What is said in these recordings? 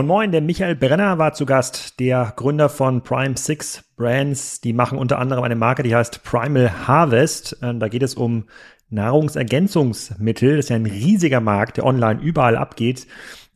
Moin Moin, der Michael Brenner war zu Gast, der Gründer von Prime Six Brands. Die machen unter anderem eine Marke, die heißt Primal Harvest. Ähm, da geht es um Nahrungsergänzungsmittel. Das ist ja ein riesiger Markt, der online überall abgeht.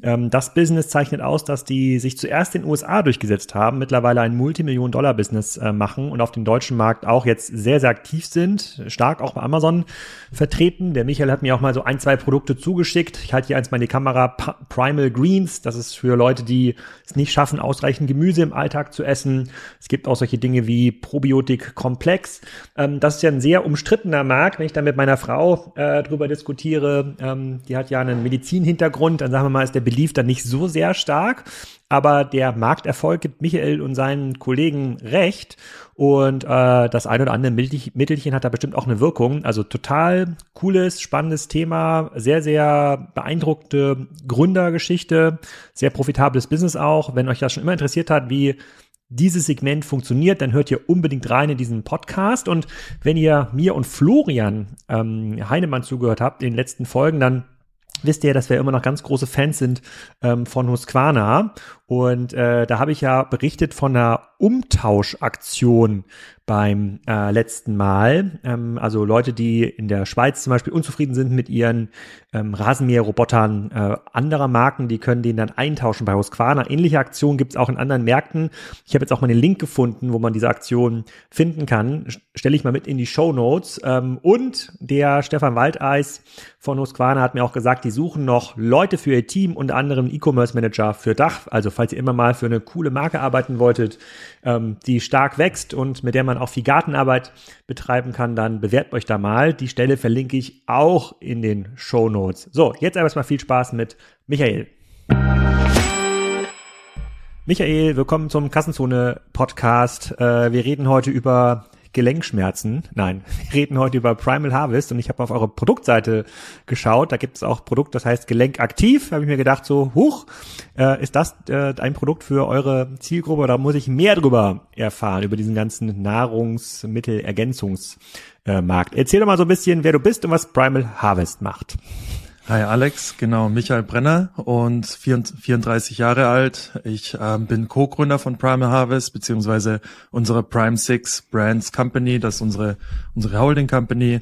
Ähm, das Business zeichnet aus, dass die sich zuerst in den USA durchgesetzt haben, mittlerweile ein Multimillion-Dollar-Business äh, machen und auf dem deutschen Markt auch jetzt sehr, sehr aktiv sind, stark auch bei Amazon vertreten. Der Michael hat mir auch mal so ein, zwei Produkte zugeschickt. Ich halte hier eins mal in die Kamera. P Primal Greens, das ist für Leute, die es nicht schaffen, ausreichend Gemüse im Alltag zu essen. Es gibt auch solche Dinge wie Probiotik Komplex. Ähm, das ist ja ein sehr umstrittener Markt. Wenn ich da mit meiner Frau äh, drüber diskutiere, ähm, die hat ja einen Medizinhintergrund, dann sagen wir mal, ist der Belief dann nicht so sehr stark. Aber der Markterfolg gibt Michael und seinen Kollegen recht. Und äh, das ein oder andere Mittelchen hat da bestimmt auch eine Wirkung. Also total cooles, spannendes Thema, sehr, sehr beeindruckte Gründergeschichte, sehr profitables Business auch. Wenn euch das schon immer interessiert hat, wie dieses Segment funktioniert, dann hört ihr unbedingt rein in diesen Podcast. Und wenn ihr mir und Florian ähm, Heinemann zugehört habt in den letzten Folgen, dann wisst ihr, dass wir immer noch ganz große Fans sind ähm, von Husqvarna. Und äh, da habe ich ja berichtet von einer Umtauschaktion beim äh, letzten Mal. Ähm, also Leute, die in der Schweiz zum Beispiel unzufrieden sind mit ihren ähm, Rasenmäherrobotern äh, anderer Marken, die können den dann eintauschen bei Husqvarna. Ähnliche Aktionen gibt es auch in anderen Märkten. Ich habe jetzt auch mal den Link gefunden, wo man diese Aktion finden kann. Stelle ich mal mit in die Show Notes. Ähm, und der Stefan Waldeis von Husqvarna hat mir auch gesagt, die suchen noch Leute für ihr Team, unter anderem E-Commerce Manager für Dach. Also falls ihr immer mal für eine coole Marke arbeiten wolltet, ähm, die stark wächst und mit der man auch viel Gartenarbeit betreiben kann, dann bewerbt euch da mal. Die Stelle verlinke ich auch in den Show Notes. So, jetzt erstmal viel Spaß mit Michael. Michael, willkommen zum Kassenzone Podcast. Äh, wir reden heute über Gelenkschmerzen. Nein, wir reden heute über Primal Harvest und ich habe auf eure Produktseite geschaut. Da gibt es auch Produkt, das heißt Gelenkaktiv. Da habe ich mir gedacht, so, huch, äh, ist das äh, ein Produkt für eure Zielgruppe? Da muss ich mehr drüber erfahren, über diesen ganzen Nahrungsmittelergänzungsmarkt. Äh, Erzähl doch mal so ein bisschen, wer du bist und was Primal Harvest macht. Hi Alex, genau, Michael Brenner und 34 Jahre alt. Ich ähm, bin Co-Gründer von Primal Harvest beziehungsweise unsere Prime Six Brands Company, das ist unsere unsere Holding Company.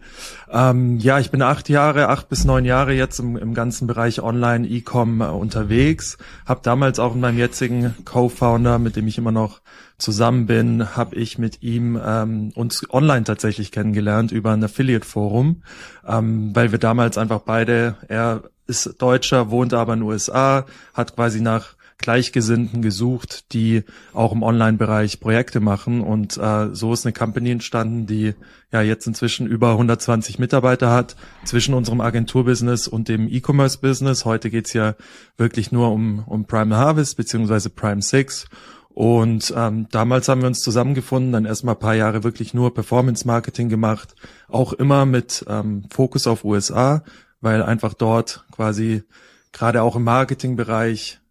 Ähm, ja, ich bin acht Jahre, acht bis neun Jahre jetzt im, im ganzen Bereich Online E-Com äh, unterwegs. Hab damals auch mit meinem jetzigen Co-Founder, mit dem ich immer noch zusammen bin, habe ich mit ihm ähm, uns online tatsächlich kennengelernt über ein Affiliate-Forum, ähm, weil wir damals einfach beide, er ist Deutscher, wohnt aber in den USA, hat quasi nach Gleichgesinnten gesucht, die auch im Online-Bereich Projekte machen. Und äh, so ist eine Company entstanden, die ja jetzt inzwischen über 120 Mitarbeiter hat, zwischen unserem Agenturbusiness und dem E-Commerce-Business. Heute geht's ja wirklich nur um, um Prime Harvest beziehungsweise Prime Six. Und ähm, damals haben wir uns zusammengefunden, dann erstmal paar Jahre wirklich nur Performance Marketing gemacht, auch immer mit ähm, Fokus auf USA, weil einfach dort quasi gerade auch im Marketingbereich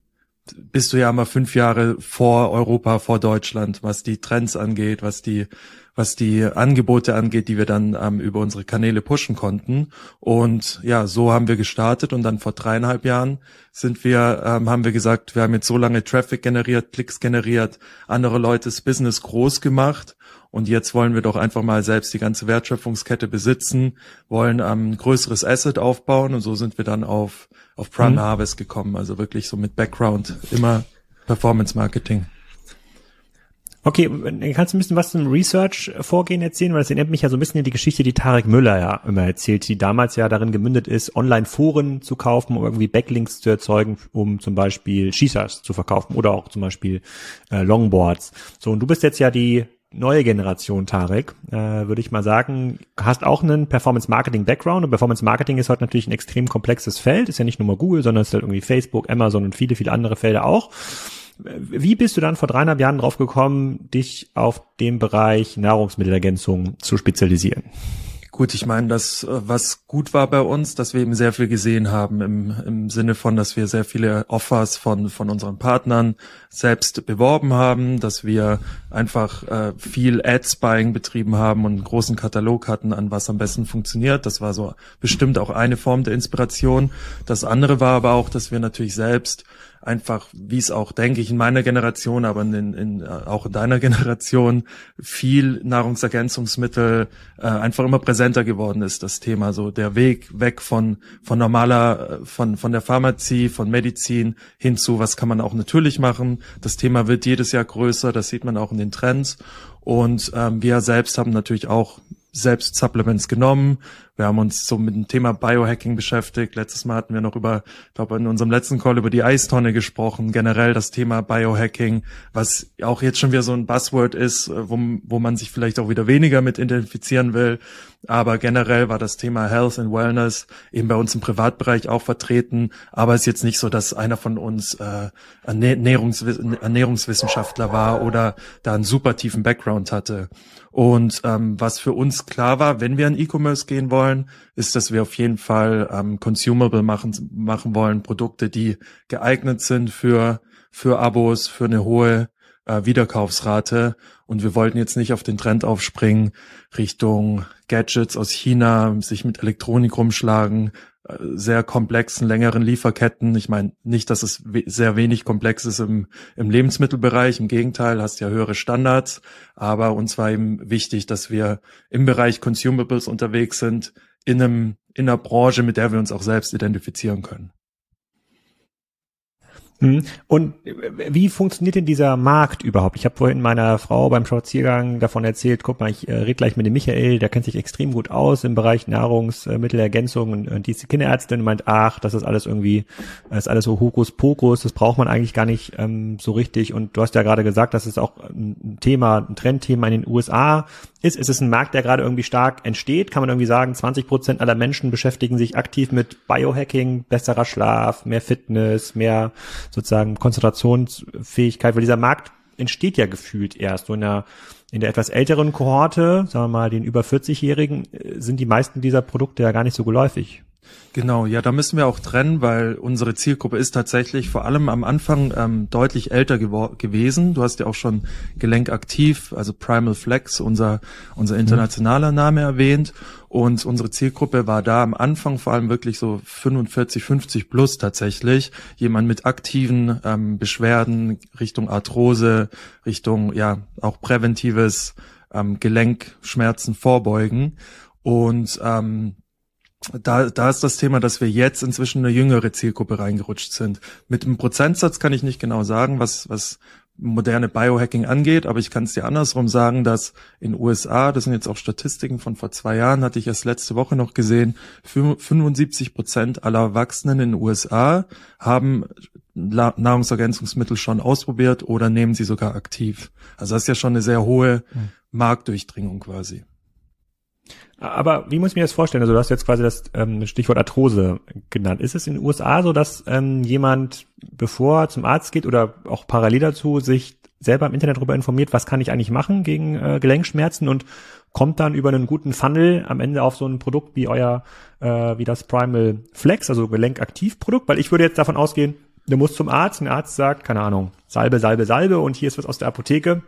bist du ja immer fünf Jahre vor Europa, vor Deutschland, was die Trends angeht, was die was die Angebote angeht, die wir dann ähm, über unsere Kanäle pushen konnten. Und ja, so haben wir gestartet und dann vor dreieinhalb Jahren sind wir, ähm, haben wir gesagt, wir haben jetzt so lange Traffic generiert, Klicks generiert, andere Leutes Business groß gemacht und jetzt wollen wir doch einfach mal selbst die ganze Wertschöpfungskette besitzen, wollen ähm, ein größeres Asset aufbauen und so sind wir dann auf, auf Prime mhm. Harvest gekommen. Also wirklich so mit Background immer Performance Marketing. Okay, kannst du ein bisschen was zum Research-Vorgehen erzählen? Weil das erinnert mich ja so ein bisschen an die Geschichte, die Tarek Müller ja immer erzählt, die damals ja darin gemündet ist, Online-Foren zu kaufen, um irgendwie Backlinks zu erzeugen, um zum Beispiel Shishas zu verkaufen oder auch zum Beispiel äh, Longboards. So, und du bist jetzt ja die neue Generation, Tarek, äh, würde ich mal sagen, hast auch einen Performance-Marketing-Background und Performance-Marketing ist heute natürlich ein extrem komplexes Feld, ist ja nicht nur mal Google, sondern es ist halt irgendwie Facebook, Amazon und viele, viele andere Felder auch. Wie bist du dann vor dreieinhalb Jahren drauf gekommen, dich auf den Bereich Nahrungsmittelergänzung zu spezialisieren? Gut, ich meine, das, äh, was gut war bei uns, dass wir eben sehr viel gesehen haben im, im Sinne von, dass wir sehr viele Offers von, von unseren Partnern selbst beworben haben, dass wir einfach äh, viel Ad-Spying betrieben haben und einen großen Katalog hatten, an was am besten funktioniert. Das war so bestimmt auch eine Form der Inspiration. Das andere war aber auch, dass wir natürlich selbst einfach, wie es auch, denke ich, in meiner Generation, aber in, in, auch in deiner Generation viel Nahrungsergänzungsmittel äh, einfach immer präsenter geworden ist, das Thema. So der Weg weg von, von normaler, von, von der Pharmazie, von Medizin hin zu, was kann man auch natürlich machen. Das Thema wird jedes Jahr größer, das sieht man auch in den Trends. Und ähm, wir selbst haben natürlich auch selbst Supplements genommen. Wir haben uns so mit dem Thema Biohacking beschäftigt. Letztes Mal hatten wir noch über, ich glaube in unserem letzten Call über die Eistonne gesprochen. Generell das Thema Biohacking, was auch jetzt schon wieder so ein Buzzword ist, wo, wo man sich vielleicht auch wieder weniger mit identifizieren will. Aber generell war das Thema Health and Wellness eben bei uns im Privatbereich auch vertreten. Aber es ist jetzt nicht so, dass einer von uns äh, Ernährungswiss Ernährungswissenschaftler war oder da einen super tiefen Background hatte. Und ähm, was für uns klar war, wenn wir an E-Commerce gehen wollen, ist, dass wir auf jeden Fall ähm, consumable machen, machen wollen, Produkte, die geeignet sind für, für Abos, für eine hohe äh, Wiederkaufsrate. Und wir wollten jetzt nicht auf den Trend aufspringen Richtung Gadgets aus China, sich mit Elektronik rumschlagen, sehr komplexen, längeren Lieferketten. Ich meine nicht, dass es we sehr wenig komplex ist im, im Lebensmittelbereich. Im Gegenteil, hast ja höhere Standards. Aber uns war eben wichtig, dass wir im Bereich Consumables unterwegs sind, in einem, in einer Branche, mit der wir uns auch selbst identifizieren können. Hm. Und wie funktioniert denn dieser Markt überhaupt? Ich habe vorhin meiner Frau beim Spaziergang davon erzählt, guck mal, ich äh, rede gleich mit dem Michael, der kennt sich extrem gut aus im Bereich Nahrungsmittelergänzung und, und die ist Kinderärztin meint, ach, das ist alles irgendwie, das ist alles so Hokuspokus, das braucht man eigentlich gar nicht ähm, so richtig. Und du hast ja gerade gesagt, das ist auch ein Thema, ein Trendthema in den USA ist. Ist es ein Markt, der gerade irgendwie stark entsteht? Kann man irgendwie sagen, 20 Prozent aller Menschen beschäftigen sich aktiv mit Biohacking, besserer Schlaf, mehr Fitness, mehr sozusagen Konzentrationsfähigkeit, weil dieser Markt entsteht ja gefühlt erst so in der in der etwas älteren Kohorte, sagen wir mal den über 40-Jährigen, äh, sind die meisten dieser Produkte ja gar nicht so geläufig. Genau, ja, da müssen wir auch trennen, weil unsere Zielgruppe ist tatsächlich vor allem am Anfang ähm, deutlich älter gewesen. Du hast ja auch schon Gelenkaktiv, also Primal Flex, unser, unser mhm. internationaler Name erwähnt. Und unsere Zielgruppe war da am Anfang vor allem wirklich so 45, 50 plus tatsächlich. Jemand mit aktiven ähm, Beschwerden Richtung Arthrose, Richtung ja auch präventives ähm, Gelenkschmerzen vorbeugen. Und ähm, da, da ist das Thema, dass wir jetzt inzwischen eine jüngere Zielgruppe reingerutscht sind. Mit dem Prozentsatz kann ich nicht genau sagen, was, was moderne Biohacking angeht, aber ich kann es dir andersrum sagen, dass in USA, das sind jetzt auch Statistiken von vor zwei Jahren, hatte ich erst letzte Woche noch gesehen, 75 Prozent aller Erwachsenen in den USA haben Nahrungsergänzungsmittel schon ausprobiert oder nehmen sie sogar aktiv. Also das ist ja schon eine sehr hohe hm. Marktdurchdringung quasi. Aber wie muss ich mir das vorstellen? Also du hast jetzt quasi das ähm, Stichwort Arthrose genannt. Ist es in den USA so, dass ähm, jemand, bevor er zum Arzt geht oder auch parallel dazu, sich selber im Internet darüber informiert, was kann ich eigentlich machen gegen äh, Gelenkschmerzen und kommt dann über einen guten Funnel am Ende auf so ein Produkt wie euer, äh, wie das Primal Flex, also Gelenkaktivprodukt? Weil ich würde jetzt davon ausgehen, du musst zum Arzt, ein Arzt sagt, keine Ahnung, Salbe, Salbe, Salbe und hier ist was aus der Apotheke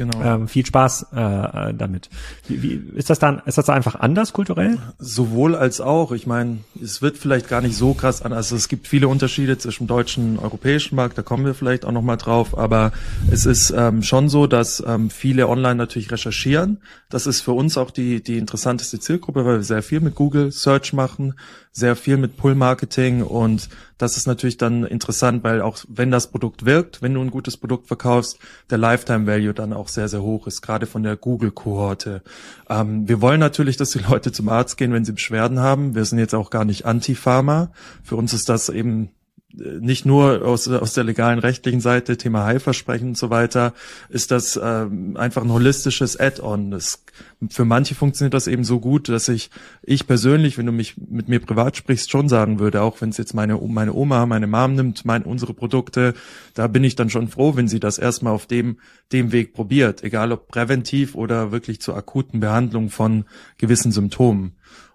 Genau. Ähm, viel Spaß äh, damit. Wie, wie, ist das dann, ist das da einfach anders kulturell? Sowohl als auch. Ich meine, es wird vielleicht gar nicht so krass an. Also es gibt viele Unterschiede zwischen deutschen und europäischen Markt, da kommen wir vielleicht auch nochmal drauf, aber es ist ähm, schon so, dass ähm, viele online natürlich recherchieren. Das ist für uns auch die, die interessanteste Zielgruppe, weil wir sehr viel mit Google Search machen, sehr viel mit Pull-Marketing und das ist natürlich dann interessant, weil auch wenn das Produkt wirkt, wenn du ein gutes Produkt verkaufst, der Lifetime Value dann auch sehr, sehr hoch ist, gerade von der Google-Kohorte. Ähm, wir wollen natürlich, dass die Leute zum Arzt gehen, wenn sie Beschwerden haben. Wir sind jetzt auch gar nicht Anti-Pharma. Für uns ist das eben nicht nur aus, aus der legalen rechtlichen Seite, Thema Heilversprechen und so weiter, ist das ähm, einfach ein holistisches Add-on. Für manche funktioniert das eben so gut, dass ich, ich persönlich, wenn du mich mit mir privat sprichst, schon sagen würde, auch wenn es jetzt meine, meine Oma, meine Mom nimmt, mein, unsere Produkte, da bin ich dann schon froh, wenn sie das erstmal auf dem, dem Weg probiert, egal ob präventiv oder wirklich zur akuten Behandlung von gewissen Symptomen.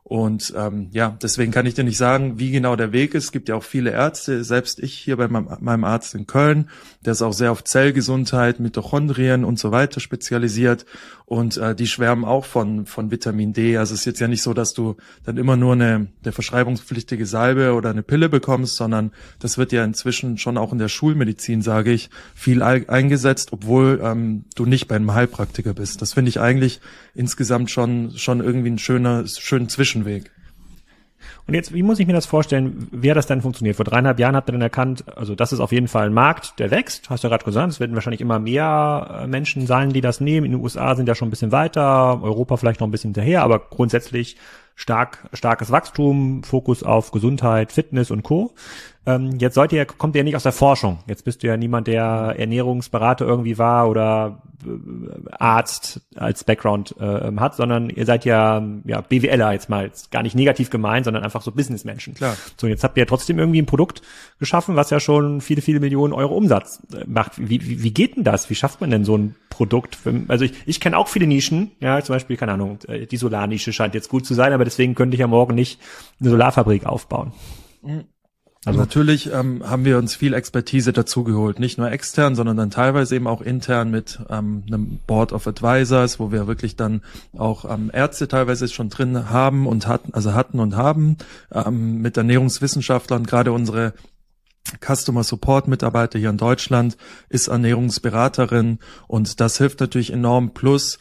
Und ähm, ja, deswegen kann ich dir nicht sagen, wie genau der Weg ist. Es gibt ja auch viele Ärzte, selbst ich hier bei meinem, meinem Arzt in Köln, der ist auch sehr auf Zellgesundheit, Mitochondrien und so weiter spezialisiert. Und äh, die schwärmen auch von, von Vitamin D. Also es ist jetzt ja nicht so, dass du dann immer nur eine, eine verschreibungspflichtige Salbe oder eine Pille bekommst, sondern das wird ja inzwischen schon auch in der Schulmedizin, sage ich, viel eingesetzt, obwohl ähm, du nicht bei einem Heilpraktiker bist. Das finde ich eigentlich insgesamt schon, schon irgendwie ein schöner, schönen Zwischenweg. Und jetzt, wie muss ich mir das vorstellen? Hat das denn funktioniert? Vor dreieinhalb Jahren habt ihr dann erkannt, also das ist auf jeden Fall ein Markt, der wächst. Hast du ja gerade gesagt, es werden wahrscheinlich immer mehr äh, Menschen sein, die das nehmen. In den USA sind ja schon ein bisschen weiter, Europa vielleicht noch ein bisschen hinterher, aber grundsätzlich stark, starkes Wachstum, Fokus auf Gesundheit, Fitness und Co. Ähm, jetzt seid ihr, kommt ihr ja nicht aus der Forschung. Jetzt bist du ja niemand, der Ernährungsberater irgendwie war oder äh, Arzt als Background äh, hat, sondern ihr seid ja, ja BWLer jetzt mal, jetzt gar nicht negativ gemeint, sondern einfach so Businessmenschen. Klar. So, jetzt habt ihr ja trotzdem irgendwie ein Produkt geschaffen, was ja schon viele, viele Millionen Euro Umsatz äh, macht. Wie, wie, wie geht denn das? Wie schafft man denn so ein Produkt? Für, also ich, ich kenne auch viele Nischen, ja, zum Beispiel, keine Ahnung, äh, die Solarnische scheint jetzt gut zu sein, aber deswegen könnte ich ja morgen nicht eine Solarfabrik aufbauen. Mhm. Also natürlich ähm, haben wir uns viel Expertise dazugeholt, nicht nur extern, sondern dann teilweise eben auch intern mit ähm, einem Board of Advisors, wo wir wirklich dann auch ähm, Ärzte teilweise schon drin haben und hatten, also hatten und haben, ähm, mit Ernährungswissenschaftlern, gerade unsere Customer Support Mitarbeiter hier in Deutschland ist Ernährungsberaterin und das hilft natürlich enorm. Plus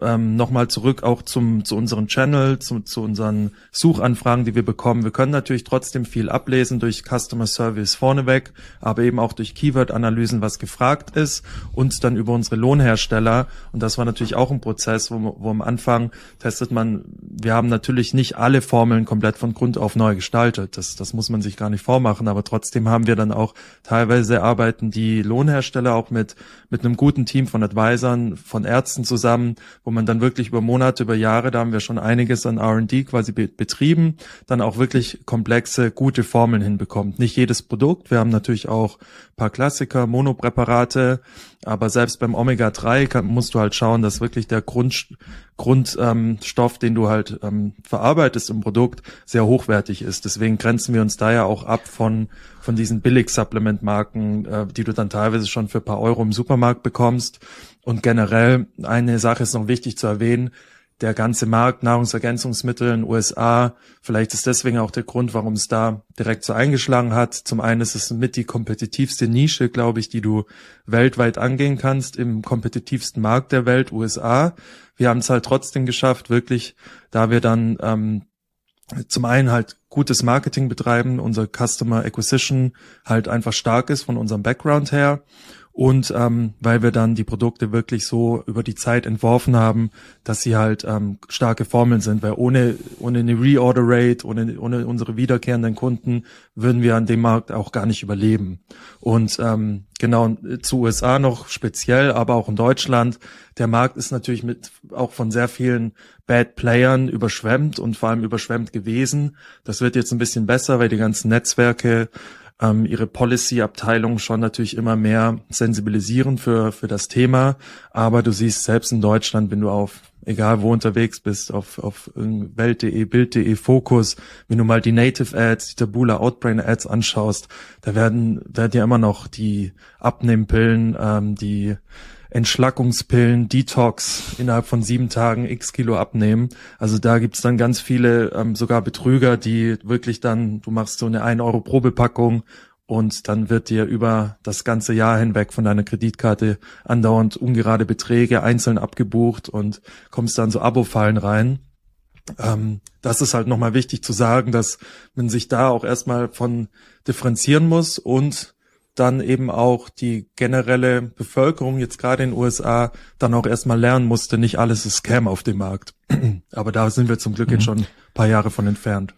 ähm, nochmal zurück auch zum, zu unseren Channel, zu, zu unseren Suchanfragen, die wir bekommen. Wir können natürlich trotzdem viel ablesen durch Customer Service vorneweg, aber eben auch durch Keyword-Analysen, was gefragt ist und dann über unsere Lohnhersteller. Und das war natürlich auch ein Prozess, wo, wo am Anfang testet man, wir haben natürlich nicht alle Formeln komplett von Grund auf neu gestaltet. Das, das muss man sich gar nicht vormachen, aber trotzdem haben wir dann auch teilweise arbeiten die Lohnhersteller auch mit, mit einem guten Team von Advisern, von Ärzten zusammen, wo man dann wirklich über Monate, über Jahre, da haben wir schon einiges an R&D quasi betrieben, dann auch wirklich komplexe, gute Formeln hinbekommt. Nicht jedes Produkt, wir haben natürlich auch paar Klassiker, Monopräparate, aber selbst beim Omega-3 kann, musst du halt schauen, dass wirklich der Grund, Grundstoff, ähm, Stoff, den du halt ähm, verarbeitest im Produkt, sehr hochwertig ist. Deswegen grenzen wir uns da ja auch ab von, von diesen Billig-Supplement-Marken, äh, die du dann teilweise schon für paar Euro im Supermarkt bekommst. Und generell, eine Sache ist noch wichtig zu erwähnen, der ganze Markt Nahrungsergänzungsmittel in den USA. Vielleicht ist deswegen auch der Grund, warum es da direkt so eingeschlagen hat. Zum einen ist es mit die kompetitivste Nische, glaube ich, die du weltweit angehen kannst im kompetitivsten Markt der Welt, USA. Wir haben es halt trotzdem geschafft, wirklich, da wir dann ähm, zum einen halt gutes Marketing betreiben, unser Customer Acquisition halt einfach stark ist von unserem Background her und ähm, weil wir dann die Produkte wirklich so über die Zeit entworfen haben, dass sie halt ähm, starke Formeln sind, weil ohne ohne eine Reorder Rate, ohne ohne unsere wiederkehrenden Kunden würden wir an dem Markt auch gar nicht überleben. Und ähm, genau zu USA noch speziell, aber auch in Deutschland, der Markt ist natürlich mit auch von sehr vielen Bad Playern überschwemmt und vor allem überschwemmt gewesen. Das wird jetzt ein bisschen besser, weil die ganzen Netzwerke ähm, ihre Policy-Abteilung schon natürlich immer mehr sensibilisieren für, für das Thema. Aber du siehst selbst in Deutschland, wenn du auf egal wo unterwegs bist, auf, auf Welt.de, Bild.de, Fokus, wenn du mal die Native Ads, die Tabula Outbrain Ads anschaust, da werden, werden ja immer noch die Abnehmpillen, ähm, die Entschlackungspillen, Detox innerhalb von sieben Tagen x Kilo abnehmen. Also da gibt's dann ganz viele, ähm, sogar Betrüger, die wirklich dann, du machst so eine 1 Euro Probepackung und dann wird dir über das ganze Jahr hinweg von deiner Kreditkarte andauernd ungerade Beträge einzeln abgebucht und kommst dann so Abo-Fallen rein. Ähm, das ist halt nochmal wichtig zu sagen, dass man sich da auch erstmal von differenzieren muss und dann eben auch die generelle Bevölkerung jetzt gerade in den USA dann auch erstmal lernen musste, nicht alles ist Scam auf dem Markt. Aber da sind wir zum Glück mhm. jetzt schon ein paar Jahre von entfernt.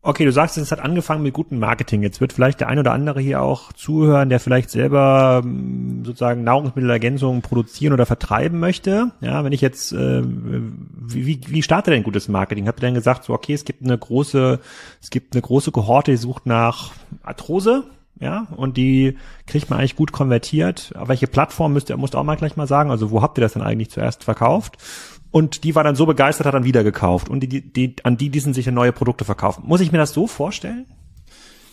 Okay, du sagst, es hat angefangen mit gutem Marketing. Jetzt wird vielleicht der ein oder andere hier auch zuhören, der vielleicht selber ähm, sozusagen Nahrungsmittelergänzungen produzieren oder vertreiben möchte. Ja, wenn ich jetzt, äh, wie, wie startet denn gutes Marketing? Habt ihr denn gesagt, so okay, es gibt eine große, es gibt eine große Kohorte, die sucht nach Arthrose, ja, und die kriegt man eigentlich gut konvertiert. Auf welche Plattform müsst ihr, musst auch mal gleich mal sagen, also wo habt ihr das denn eigentlich zuerst verkauft? und die war dann so begeistert, hat dann wieder gekauft und die, die, die an die diesen sich neue Produkte verkaufen. Muss ich mir das so vorstellen?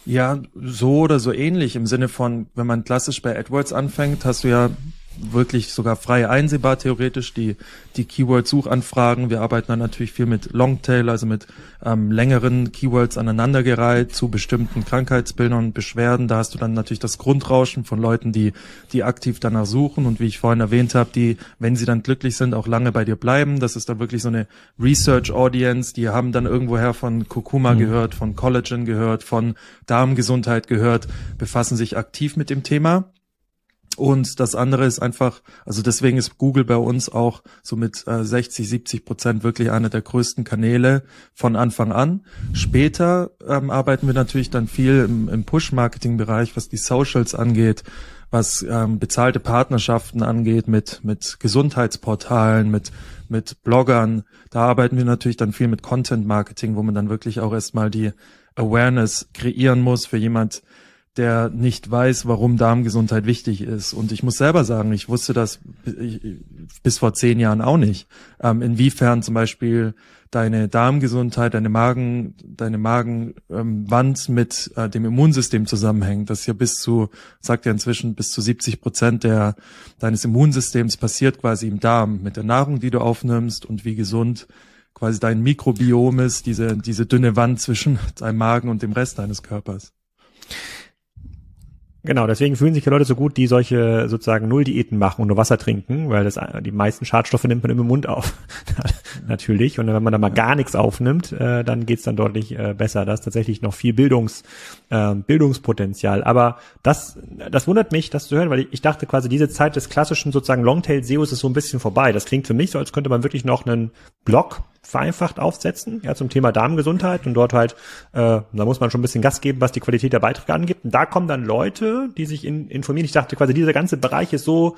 Ja, so oder so ähnlich im Sinne von, wenn man klassisch bei AdWords anfängt, hast du ja wirklich sogar frei einsehbar theoretisch die die Keyword-Suchanfragen. Wir arbeiten dann natürlich viel mit Longtail, also mit ähm, längeren Keywords aneinandergereiht zu bestimmten Krankheitsbildern und Beschwerden. Da hast du dann natürlich das Grundrauschen von Leuten, die die aktiv danach suchen und wie ich vorhin erwähnt habe, die, wenn sie dann glücklich sind, auch lange bei dir bleiben. Das ist dann wirklich so eine Research-Audience. Die haben dann irgendwoher von Kurkuma mhm. gehört, von Collagen gehört, von Darmgesundheit gehört, befassen sich aktiv mit dem Thema und das andere ist einfach, also deswegen ist Google bei uns auch so mit äh, 60, 70 Prozent wirklich einer der größten Kanäle von Anfang an. Später ähm, arbeiten wir natürlich dann viel im, im Push-Marketing-Bereich, was die Socials angeht, was ähm, bezahlte Partnerschaften angeht mit, mit Gesundheitsportalen, mit, mit Bloggern. Da arbeiten wir natürlich dann viel mit Content-Marketing, wo man dann wirklich auch erstmal die Awareness kreieren muss für jemand, der nicht weiß, warum Darmgesundheit wichtig ist. Und ich muss selber sagen, ich wusste das bis vor zehn Jahren auch nicht. Ähm, inwiefern zum Beispiel deine Darmgesundheit, deine Magen, deine Magenwand ähm, mit äh, dem Immunsystem zusammenhängt. Das ist ja bis zu, sagt ja inzwischen, bis zu 70 Prozent der, deines Immunsystems passiert quasi im Darm mit der Nahrung, die du aufnimmst und wie gesund quasi dein Mikrobiom ist, diese, diese dünne Wand zwischen deinem Magen und dem Rest deines Körpers. Genau, deswegen fühlen sich die Leute so gut, die solche sozusagen Null-Diäten machen und nur Wasser trinken, weil das die meisten Schadstoffe nimmt man im Mund auf. Natürlich. Und wenn man da mal gar nichts aufnimmt, äh, dann geht's dann deutlich äh, besser. Da ist tatsächlich noch viel Bildungs, äh, Bildungspotenzial. Aber das, das wundert mich, das zu hören, weil ich, ich dachte quasi, diese Zeit des klassischen sozusagen Longtail-SEOs ist so ein bisschen vorbei. Das klingt für mich so, als könnte man wirklich noch einen Blog vereinfacht aufsetzen, ja, zum Thema Darmgesundheit und dort halt, äh, da muss man schon ein bisschen Gas geben, was die Qualität der Beiträge angibt. Und da kommen dann Leute, die sich in, informieren. Ich dachte quasi, dieser ganze Bereich ist so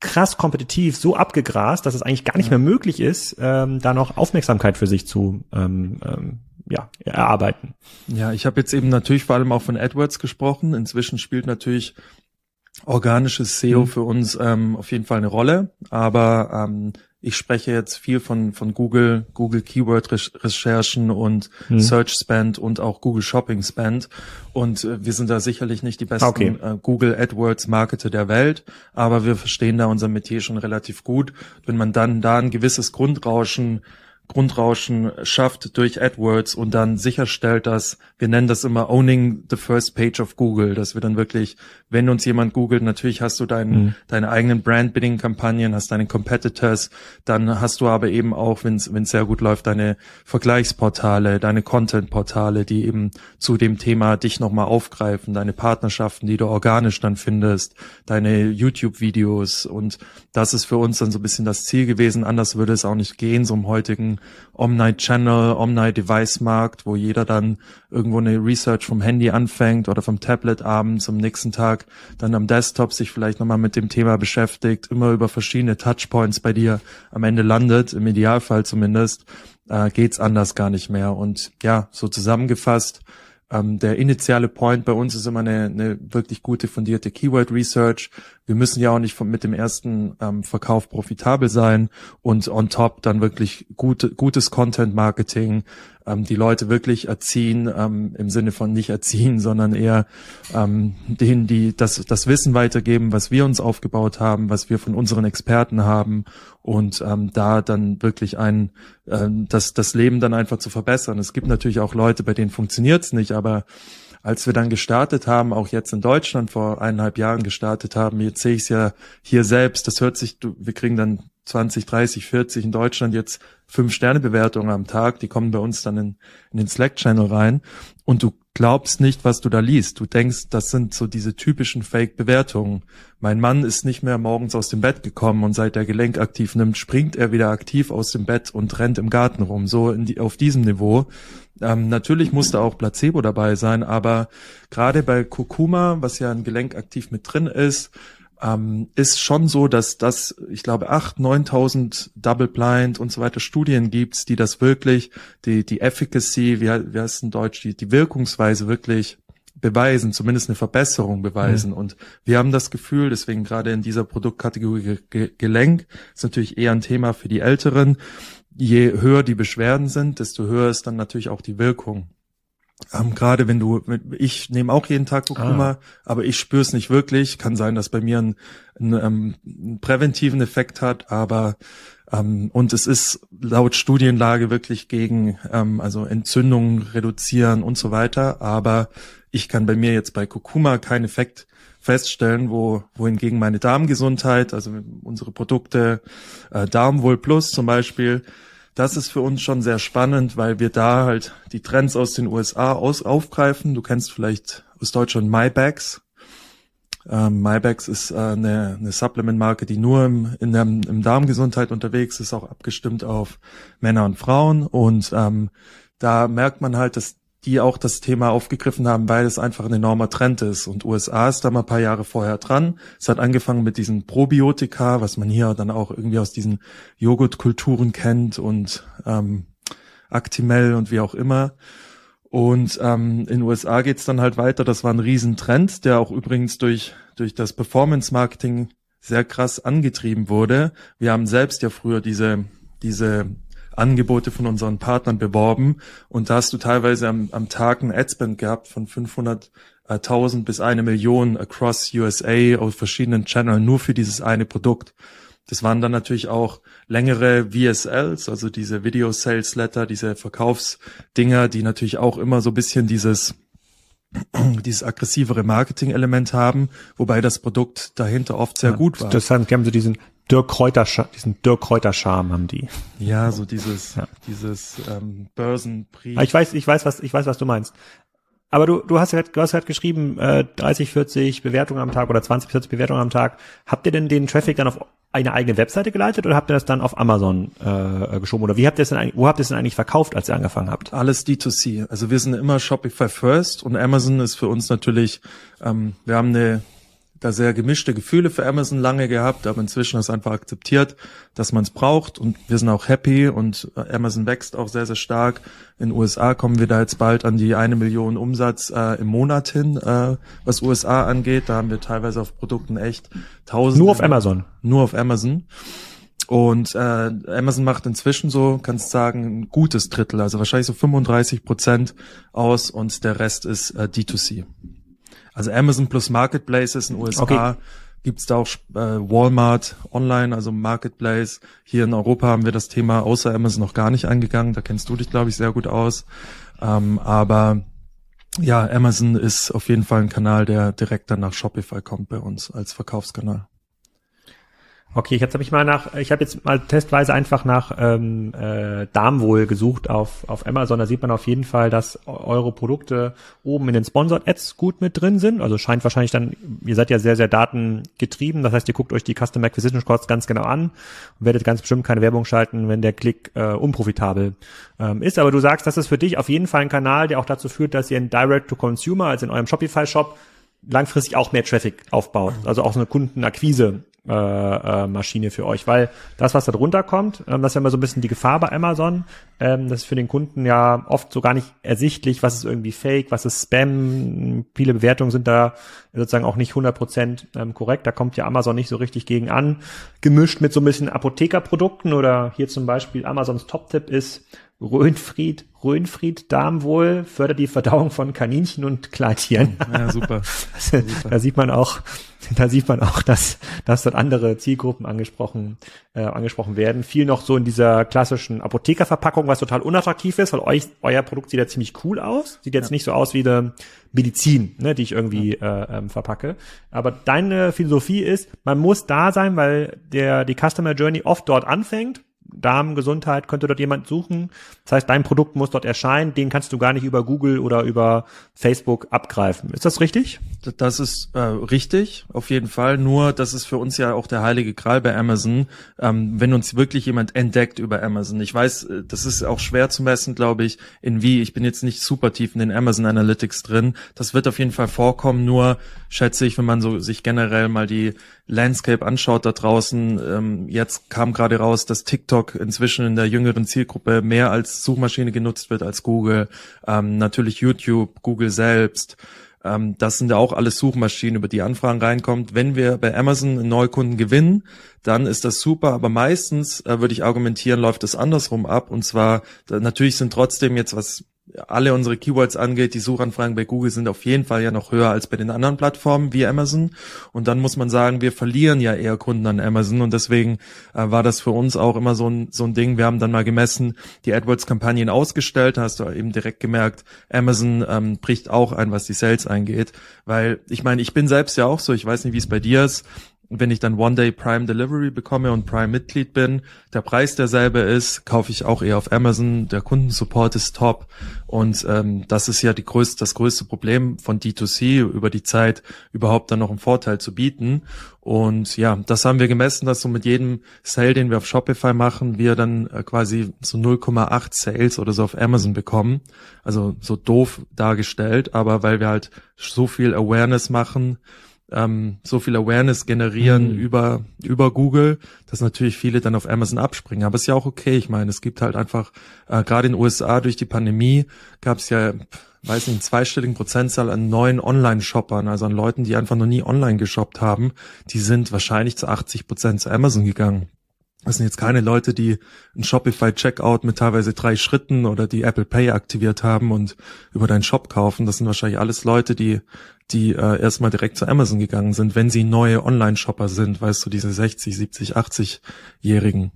krass kompetitiv, so abgegrast, dass es eigentlich gar nicht mehr möglich ist, ähm, da noch Aufmerksamkeit für sich zu ähm, ähm, ja, erarbeiten. Ja, ich habe jetzt eben natürlich vor allem auch von AdWords gesprochen. Inzwischen spielt natürlich organisches SEO mhm. für uns ähm, auf jeden Fall eine Rolle, aber ähm, ich spreche jetzt viel von, von Google, Google Keyword Recherchen und hm. Search Spend und auch Google Shopping Spend. Und äh, wir sind da sicherlich nicht die besten okay. äh, Google AdWords Marketer der Welt, aber wir verstehen da unser Metier schon relativ gut. Wenn man dann da ein gewisses Grundrauschen Grundrauschen schafft durch AdWords und dann sicherstellt, dass wir nennen das immer owning the first page of Google, dass wir dann wirklich, wenn uns jemand googelt, natürlich hast du dein, mhm. deine eigenen Brand-Bidding-Kampagnen, hast deine Competitors, dann hast du aber eben auch, wenn es sehr gut läuft, deine Vergleichsportale, deine Content-Portale, die eben zu dem Thema dich nochmal aufgreifen, deine Partnerschaften, die du organisch dann findest, deine YouTube-Videos und das ist für uns dann so ein bisschen das Ziel gewesen. Anders würde es auch nicht gehen, so im heutigen Omnight-Channel, Omnight-Device-Markt, wo jeder dann irgendwo eine Research vom Handy anfängt oder vom Tablet abends am nächsten Tag dann am Desktop sich vielleicht nochmal mit dem Thema beschäftigt, immer über verschiedene Touchpoints bei dir am Ende landet, im Idealfall zumindest, äh, geht's anders gar nicht mehr. Und ja, so zusammengefasst, ähm, der initiale Point bei uns ist immer eine, eine wirklich gute fundierte Keyword Research. Wir müssen ja auch nicht von, mit dem ersten ähm, Verkauf profitabel sein und on top dann wirklich gute, gutes Content Marketing, ähm, die Leute wirklich erziehen, ähm, im Sinne von nicht erziehen, sondern eher ähm, denen, die das, das Wissen weitergeben, was wir uns aufgebaut haben, was wir von unseren Experten haben und ähm, da dann wirklich ein, ähm, das, das Leben dann einfach zu verbessern. Es gibt natürlich auch Leute, bei denen funktioniert's nicht, aber als wir dann gestartet haben, auch jetzt in Deutschland vor eineinhalb Jahren gestartet haben, jetzt sehe ich es ja hier selbst, das hört sich, wir kriegen dann 20, 30, 40 in Deutschland jetzt fünf Sterne Bewertungen am Tag, die kommen bei uns dann in, in den Slack Channel rein und du glaubst nicht, was du da liest. Du denkst, das sind so diese typischen Fake Bewertungen. Mein Mann ist nicht mehr morgens aus dem Bett gekommen und seit er Gelenk aktiv nimmt, springt er wieder aktiv aus dem Bett und rennt im Garten rum. So die, auf diesem Niveau. Ähm, natürlich musste auch Placebo dabei sein, aber gerade bei Kurkuma, was ja ein Gelenk aktiv mit drin ist, ähm, ist schon so, dass das, ich glaube, acht, neuntausend Double Blind und so weiter Studien gibt, die das wirklich, die, die Efficacy, wie, wie heißt es in Deutsch, die, die Wirkungsweise wirklich beweisen, zumindest eine Verbesserung beweisen. Mhm. Und wir haben das Gefühl, deswegen gerade in dieser Produktkategorie Gelenk, ist natürlich eher ein Thema für die Älteren. Je höher die Beschwerden sind, desto höher ist dann natürlich auch die Wirkung. Ähm, Gerade wenn du, ich nehme auch jeden Tag Kurkuma, ah. aber ich spüre es nicht wirklich. Kann sein, dass bei mir ein, ein, ähm, einen präventiven Effekt hat, aber ähm, und es ist laut Studienlage wirklich gegen ähm, also Entzündungen reduzieren und so weiter. Aber ich kann bei mir jetzt bei Kurkuma keinen Effekt feststellen, wo wohingegen meine Darmgesundheit, also unsere Produkte äh, Darmwohl Plus zum Beispiel, das ist für uns schon sehr spannend, weil wir da halt die Trends aus den USA aus aufgreifen. Du kennst vielleicht aus Deutschland MyBags. Ähm, MyBags ist äh, eine, eine Supplement-Marke, die nur im, in der im Darmgesundheit unterwegs ist, auch abgestimmt auf Männer und Frauen. Und ähm, da merkt man halt, dass die auch das Thema aufgegriffen haben, weil es einfach ein enormer Trend ist. Und USA ist da mal ein paar Jahre vorher dran. Es hat angefangen mit diesen Probiotika, was man hier dann auch irgendwie aus diesen Joghurtkulturen kennt und ähm, Actimel und wie auch immer. Und ähm, in USA geht's dann halt weiter. Das war ein Riesentrend, der auch übrigens durch, durch das Performance-Marketing sehr krass angetrieben wurde. Wir haben selbst ja früher diese, diese Angebote von unseren Partnern beworben und da hast du teilweise am, am Tag ein Adspend gehabt von 500.000 bis eine Million across USA auf verschiedenen Channels nur für dieses eine Produkt. Das waren dann natürlich auch längere VSLs, also diese Video Sales Letter, diese Verkaufsdinger, die natürlich auch immer so ein bisschen dieses dieses aggressivere Marketing-Element haben, wobei das Produkt dahinter oft sehr ja, gut war. Das haben, so diesen Dirk Kräuter, diesen Dirk Kräuter Charme haben die. Ja, so dieses, ja. dieses ähm, Börsenpriel. Ich weiß, ich weiß, was, ich weiß, was du meinst. Aber du, du hast ja, du hast halt geschrieben, äh, 30, 40 Bewertungen am Tag oder 20, 40 Bewertungen am Tag. Habt ihr denn den Traffic dann auf eine eigene Webseite geleitet oder habt ihr das dann auf Amazon äh, geschoben? Oder wie habt ihr es denn wo habt ihr es denn eigentlich verkauft, als ihr angefangen habt? Alles D2C. Also wir sind immer Shopify First und Amazon ist für uns natürlich, ähm, wir haben eine da sehr gemischte Gefühle für Amazon lange gehabt, aber inzwischen ist einfach akzeptiert, dass man es braucht und wir sind auch happy und äh, Amazon wächst auch sehr, sehr stark. In den USA kommen wir da jetzt bald an die eine Million Umsatz äh, im Monat hin, äh, was USA angeht. Da haben wir teilweise auf Produkten echt tausend. Nur auf Amazon. Nur auf Amazon. Und äh, Amazon macht inzwischen so, kannst sagen, ein gutes Drittel, also wahrscheinlich so 35 Prozent aus und der Rest ist äh, D2C. Also Amazon plus Marketplaces in den USA okay. gibt's da auch äh, Walmart online, also Marketplace. Hier in Europa haben wir das Thema außer Amazon noch gar nicht angegangen. Da kennst du dich, glaube ich, sehr gut aus. Ähm, aber ja, Amazon ist auf jeden Fall ein Kanal, der direkt dann nach Shopify kommt bei uns als Verkaufskanal. Okay, jetzt habe ich mal nach, ich habe jetzt mal testweise einfach nach ähm, äh, Darmwohl gesucht auf, auf Amazon. Da sieht man auf jeden Fall, dass eure Produkte oben in den Sponsored Ads gut mit drin sind. Also scheint wahrscheinlich dann, ihr seid ja sehr, sehr datengetrieben. Das heißt, ihr guckt euch die Custom Acquisition Costs ganz genau an und werdet ganz bestimmt keine Werbung schalten, wenn der Klick äh, unprofitabel ähm, ist. Aber du sagst, das ist für dich auf jeden Fall ein Kanal, der auch dazu führt, dass ihr in Direct-to-Consumer, also in eurem Shopify-Shop, langfristig auch mehr Traffic aufbaut. Also auch so eine Kundenakquise äh, äh, Maschine für euch, weil das, was da drunter kommt, ähm, das ist ja immer so ein bisschen die Gefahr bei Amazon. Ähm, das ist für den Kunden ja oft so gar nicht ersichtlich, was ist irgendwie Fake, was ist Spam. Viele Bewertungen sind da sozusagen auch nicht 100 Prozent ähm, korrekt. Da kommt ja Amazon nicht so richtig gegen an. Gemischt mit so ein bisschen Apothekerprodukten oder hier zum Beispiel Amazons Top-Tipp ist Röhnfried, Röhnfried Darmwohl fördert die Verdauung von Kaninchen und Kleidtieren. Ja, super. super. da sieht man auch, da sieht man auch, dass, dass dort andere Zielgruppen angesprochen, äh, angesprochen werden. Viel noch so in dieser klassischen Apothekerverpackung, was total unattraktiv ist, weil euch, euer Produkt sieht ja ziemlich cool aus. Sieht jetzt ja. nicht so aus wie eine Medizin, ne, die ich irgendwie ja. äh, ähm, verpacke. Aber deine Philosophie ist, man muss da sein, weil der, die Customer Journey oft dort anfängt Darmgesundheit könnte dort jemand suchen. Das heißt, dein Produkt muss dort erscheinen, den kannst du gar nicht über Google oder über Facebook abgreifen. Ist das richtig? Das ist äh, richtig, auf jeden Fall. Nur, das ist für uns ja auch der heilige Gral bei Amazon, ähm, wenn uns wirklich jemand entdeckt über Amazon. Ich weiß, äh, das ist auch schwer zu messen, glaube ich, in wie. Ich bin jetzt nicht super tief in den Amazon Analytics drin. Das wird auf jeden Fall vorkommen. Nur schätze ich, wenn man so sich generell mal die Landscape anschaut da draußen, ähm, jetzt kam gerade raus, dass TikTok inzwischen in der jüngeren Zielgruppe mehr als Suchmaschine genutzt wird als Google. Ähm, natürlich YouTube, Google selbst. ähm, das sind ja auch alles Suchmaschinen, über die Anfragen reinkommt. Wenn wir bei Amazon Neukunden gewinnen, dann ist das super. Aber meistens äh, würde ich argumentieren, läuft es andersrum ab. Und zwar, da, natürlich sind trotzdem jetzt was alle unsere Keywords angeht, die Suchanfragen bei Google sind auf jeden Fall ja noch höher als bei den anderen Plattformen wie Amazon. Und dann muss man sagen, wir verlieren ja eher Kunden an Amazon und deswegen äh, war das für uns auch immer so ein, so ein Ding. Wir haben dann mal gemessen, die AdWords-Kampagnen ausgestellt, da hast du eben direkt gemerkt, Amazon ähm, bricht auch ein, was die Sales eingeht. Weil ich meine, ich bin selbst ja auch so, ich weiß nicht, wie es bei dir ist wenn ich dann One Day Prime Delivery bekomme und Prime Mitglied bin, der Preis derselbe ist, kaufe ich auch eher auf Amazon. Der Kundensupport ist top und ähm, das ist ja die größte, das größte Problem von D2C über die Zeit überhaupt dann noch einen Vorteil zu bieten. Und ja, das haben wir gemessen, dass so mit jedem Sale, den wir auf Shopify machen, wir dann äh, quasi so 0,8 Sales oder so auf Amazon bekommen. Also so doof dargestellt, aber weil wir halt so viel Awareness machen ähm, so viel Awareness generieren mhm. über über Google, dass natürlich viele dann auf Amazon abspringen. Aber ist ja auch okay. Ich meine, es gibt halt einfach äh, gerade in den USA durch die Pandemie gab es ja weiß nicht, einen zweistelligen Prozentzahl an neuen Online-Shoppern, also an Leuten, die einfach noch nie online geshoppt haben, die sind wahrscheinlich zu 80 Prozent zu Amazon gegangen. Das sind jetzt keine Leute, die ein Shopify Checkout mit teilweise drei Schritten oder die Apple Pay aktiviert haben und über deinen Shop kaufen. Das sind wahrscheinlich alles Leute, die, die äh, erstmal direkt zu Amazon gegangen sind, wenn sie neue Online-Shopper sind, weißt du, diese 60, 70, 80-Jährigen.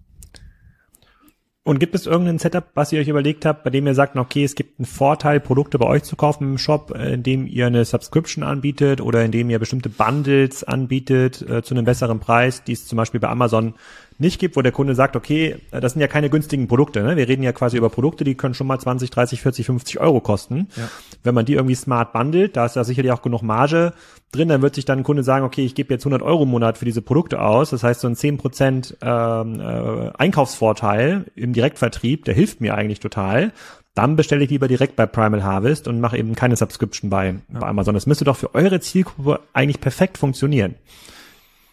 Und gibt es irgendein Setup, was ihr euch überlegt habt, bei dem ihr sagt, okay, es gibt einen Vorteil, Produkte bei euch zu kaufen im Shop, äh, indem ihr eine Subscription anbietet oder indem ihr bestimmte Bundles anbietet äh, zu einem besseren Preis, die es zum Beispiel bei Amazon nicht gibt, wo der Kunde sagt, okay, äh, das sind ja keine günstigen Produkte. Ne? Wir reden ja quasi über Produkte, die können schon mal 20, 30, 40, 50 Euro kosten. Ja. Wenn man die irgendwie smart bundelt, da ist ja sicherlich auch genug Marge drin, dann wird sich dann ein Kunde sagen, okay, ich gebe jetzt 100 Euro im Monat für diese Produkte aus. Das heißt, so ein 10% ähm, äh, Einkaufsvorteil im Direktvertrieb, der hilft mir eigentlich total dann bestelle ich lieber direkt bei Primal Harvest und mache eben keine Subscription bei, ja. bei Amazon. Das müsste doch für eure Zielgruppe eigentlich perfekt funktionieren.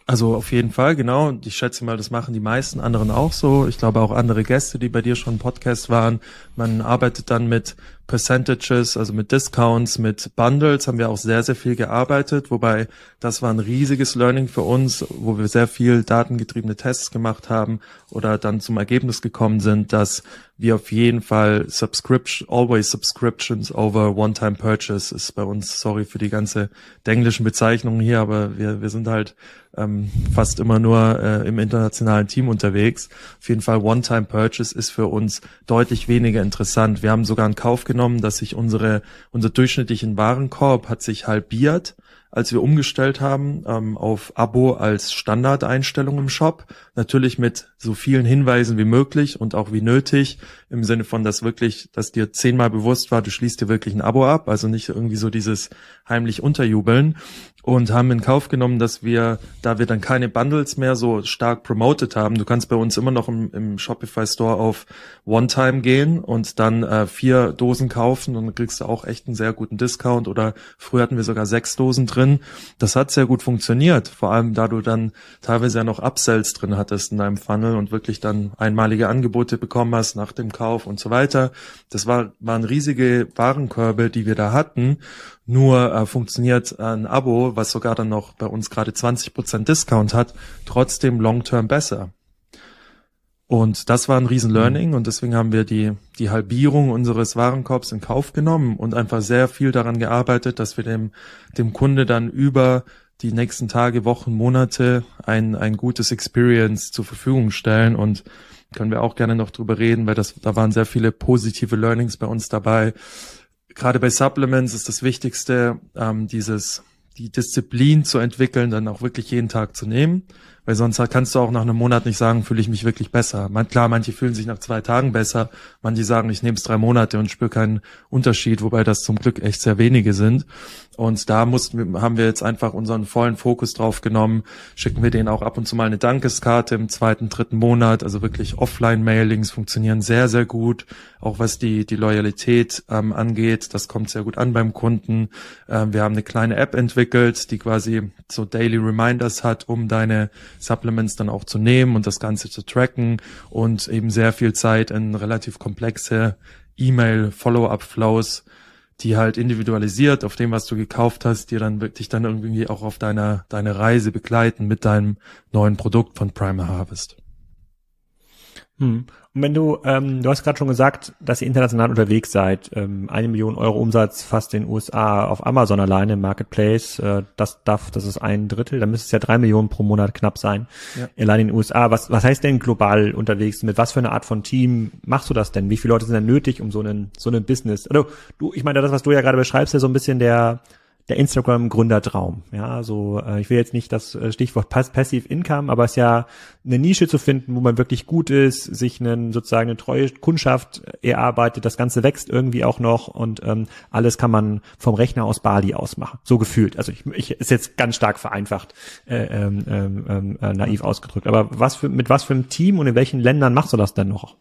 Also auf jeden Fall, genau. Und ich schätze mal, das machen die meisten anderen auch so. Ich glaube auch andere Gäste, die bei dir schon im Podcast waren. Man arbeitet dann mit Percentages, also mit Discounts, mit Bundles haben wir auch sehr, sehr viel gearbeitet, wobei das war ein riesiges Learning für uns, wo wir sehr viel datengetriebene Tests gemacht haben oder dann zum Ergebnis gekommen sind, dass wir auf jeden Fall Subscription, always Subscriptions over One-Time Purchase ist bei uns, sorry für die ganze englischen Bezeichnungen hier, aber wir, wir sind halt ähm, fast immer nur äh, im internationalen Team unterwegs. Auf jeden Fall One-Time Purchase ist für uns deutlich weniger interessant. Wir haben sogar einen Kauf genommen, dass sich unsere, unser durchschnittlichen Warenkorb hat sich halbiert als wir umgestellt haben ähm, auf Abo als Standardeinstellung im Shop. Natürlich mit so vielen Hinweisen wie möglich und auch wie nötig, im Sinne von, dass wirklich, dass dir zehnmal bewusst war, du schließt dir wirklich ein Abo ab, also nicht irgendwie so dieses heimlich unterjubeln und haben in Kauf genommen, dass wir, da wir dann keine Bundles mehr so stark promoted haben, du kannst bei uns immer noch im, im Shopify Store auf One-Time gehen und dann äh, vier Dosen kaufen und dann kriegst du auch echt einen sehr guten Discount oder früher hatten wir sogar sechs Dosen drin. Das hat sehr gut funktioniert, vor allem da du dann teilweise ja noch Upsells drin hattest in deinem Funnel und wirklich dann einmalige Angebote bekommen hast nach dem Kauf und so weiter. Das war, waren riesige Warenkörbe, die wir da hatten nur äh, funktioniert ein Abo, was sogar dann noch bei uns gerade 20% Discount hat, trotzdem long-term besser. Und das war ein riesen Learning und deswegen haben wir die, die Halbierung unseres Warenkorbs in Kauf genommen und einfach sehr viel daran gearbeitet, dass wir dem, dem Kunde dann über die nächsten Tage, Wochen, Monate ein, ein gutes Experience zur Verfügung stellen. Und können wir auch gerne noch drüber reden, weil das, da waren sehr viele positive Learnings bei uns dabei gerade bei Supplements ist das Wichtigste, ähm, dieses die Disziplin zu entwickeln, dann auch wirklich jeden Tag zu nehmen, weil sonst kannst du auch nach einem Monat nicht sagen, fühle ich mich wirklich besser. Man, klar, manche fühlen sich nach zwei Tagen besser, manche sagen, ich nehme es drei Monate und spüre keinen Unterschied, wobei das zum Glück echt sehr wenige sind. Und da mussten, haben wir jetzt einfach unseren vollen Fokus drauf genommen, schicken wir denen auch ab und zu mal eine Dankeskarte im zweiten, dritten Monat, also wirklich Offline-Mailings funktionieren sehr, sehr gut, auch was die, die Loyalität ähm, angeht, das kommt sehr gut an beim Kunden. Ähm, wir haben eine kleine App entwickelt, die quasi so Daily Reminders hat, um deine Supplements dann auch zu nehmen und das Ganze zu tracken und eben sehr viel Zeit in relativ komplexe E-Mail-Follow-up-Flows die halt individualisiert auf dem, was du gekauft hast, dir dann wirklich dann irgendwie auch auf deiner deine Reise begleiten mit deinem neuen Produkt von Primer Harvest. Hm. Und wenn du, ähm, du hast gerade schon gesagt, dass ihr international unterwegs seid, ähm, eine Million Euro Umsatz fast in den USA auf Amazon alleine im Marketplace, äh, das darf, das ist ein Drittel, dann müsste es ja drei Millionen pro Monat knapp sein, ja. allein in den USA. Was, was heißt denn global unterwegs? Mit was für eine Art von Team machst du das denn? Wie viele Leute sind denn nötig, um so einen, so einen Business? Also, du, ich meine, das, was du ja gerade beschreibst, ja so ein bisschen der, der Instagram-Gründertraum. Ja, so äh, ich will jetzt nicht das äh, Stichwort Pass Passive Income, aber es ist ja eine Nische zu finden, wo man wirklich gut ist, sich einen sozusagen eine treue Kundschaft erarbeitet, das Ganze wächst irgendwie auch noch und ähm, alles kann man vom Rechner aus Bali aus machen. So gefühlt. Also ich, ich ist jetzt ganz stark vereinfacht, äh, ähm, ähm, äh, naiv ausgedrückt. Aber was für mit was für einem Team und in welchen Ländern machst du das denn noch?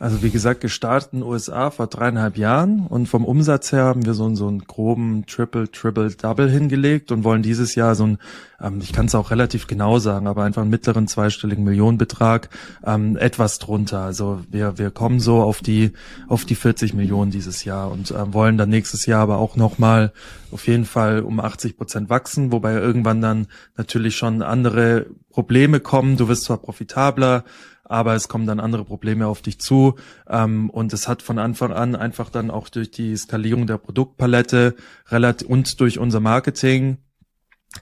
Also wie gesagt, gestartet in den USA vor dreieinhalb Jahren und vom Umsatz her haben wir so, so einen groben Triple, Triple, Double hingelegt und wollen dieses Jahr so ein, ähm, ich kann es auch relativ genau sagen, aber einfach einen mittleren zweistelligen Millionenbetrag, ähm, etwas drunter. Also wir, wir kommen so auf die, auf die 40 Millionen dieses Jahr und ähm, wollen dann nächstes Jahr aber auch nochmal auf jeden Fall um 80 Prozent wachsen, wobei irgendwann dann natürlich schon andere Probleme kommen. Du wirst zwar profitabler, aber es kommen dann andere Probleme auf dich zu. Ähm, und es hat von Anfang an einfach dann auch durch die Skalierung der Produktpalette relativ und durch unser Marketing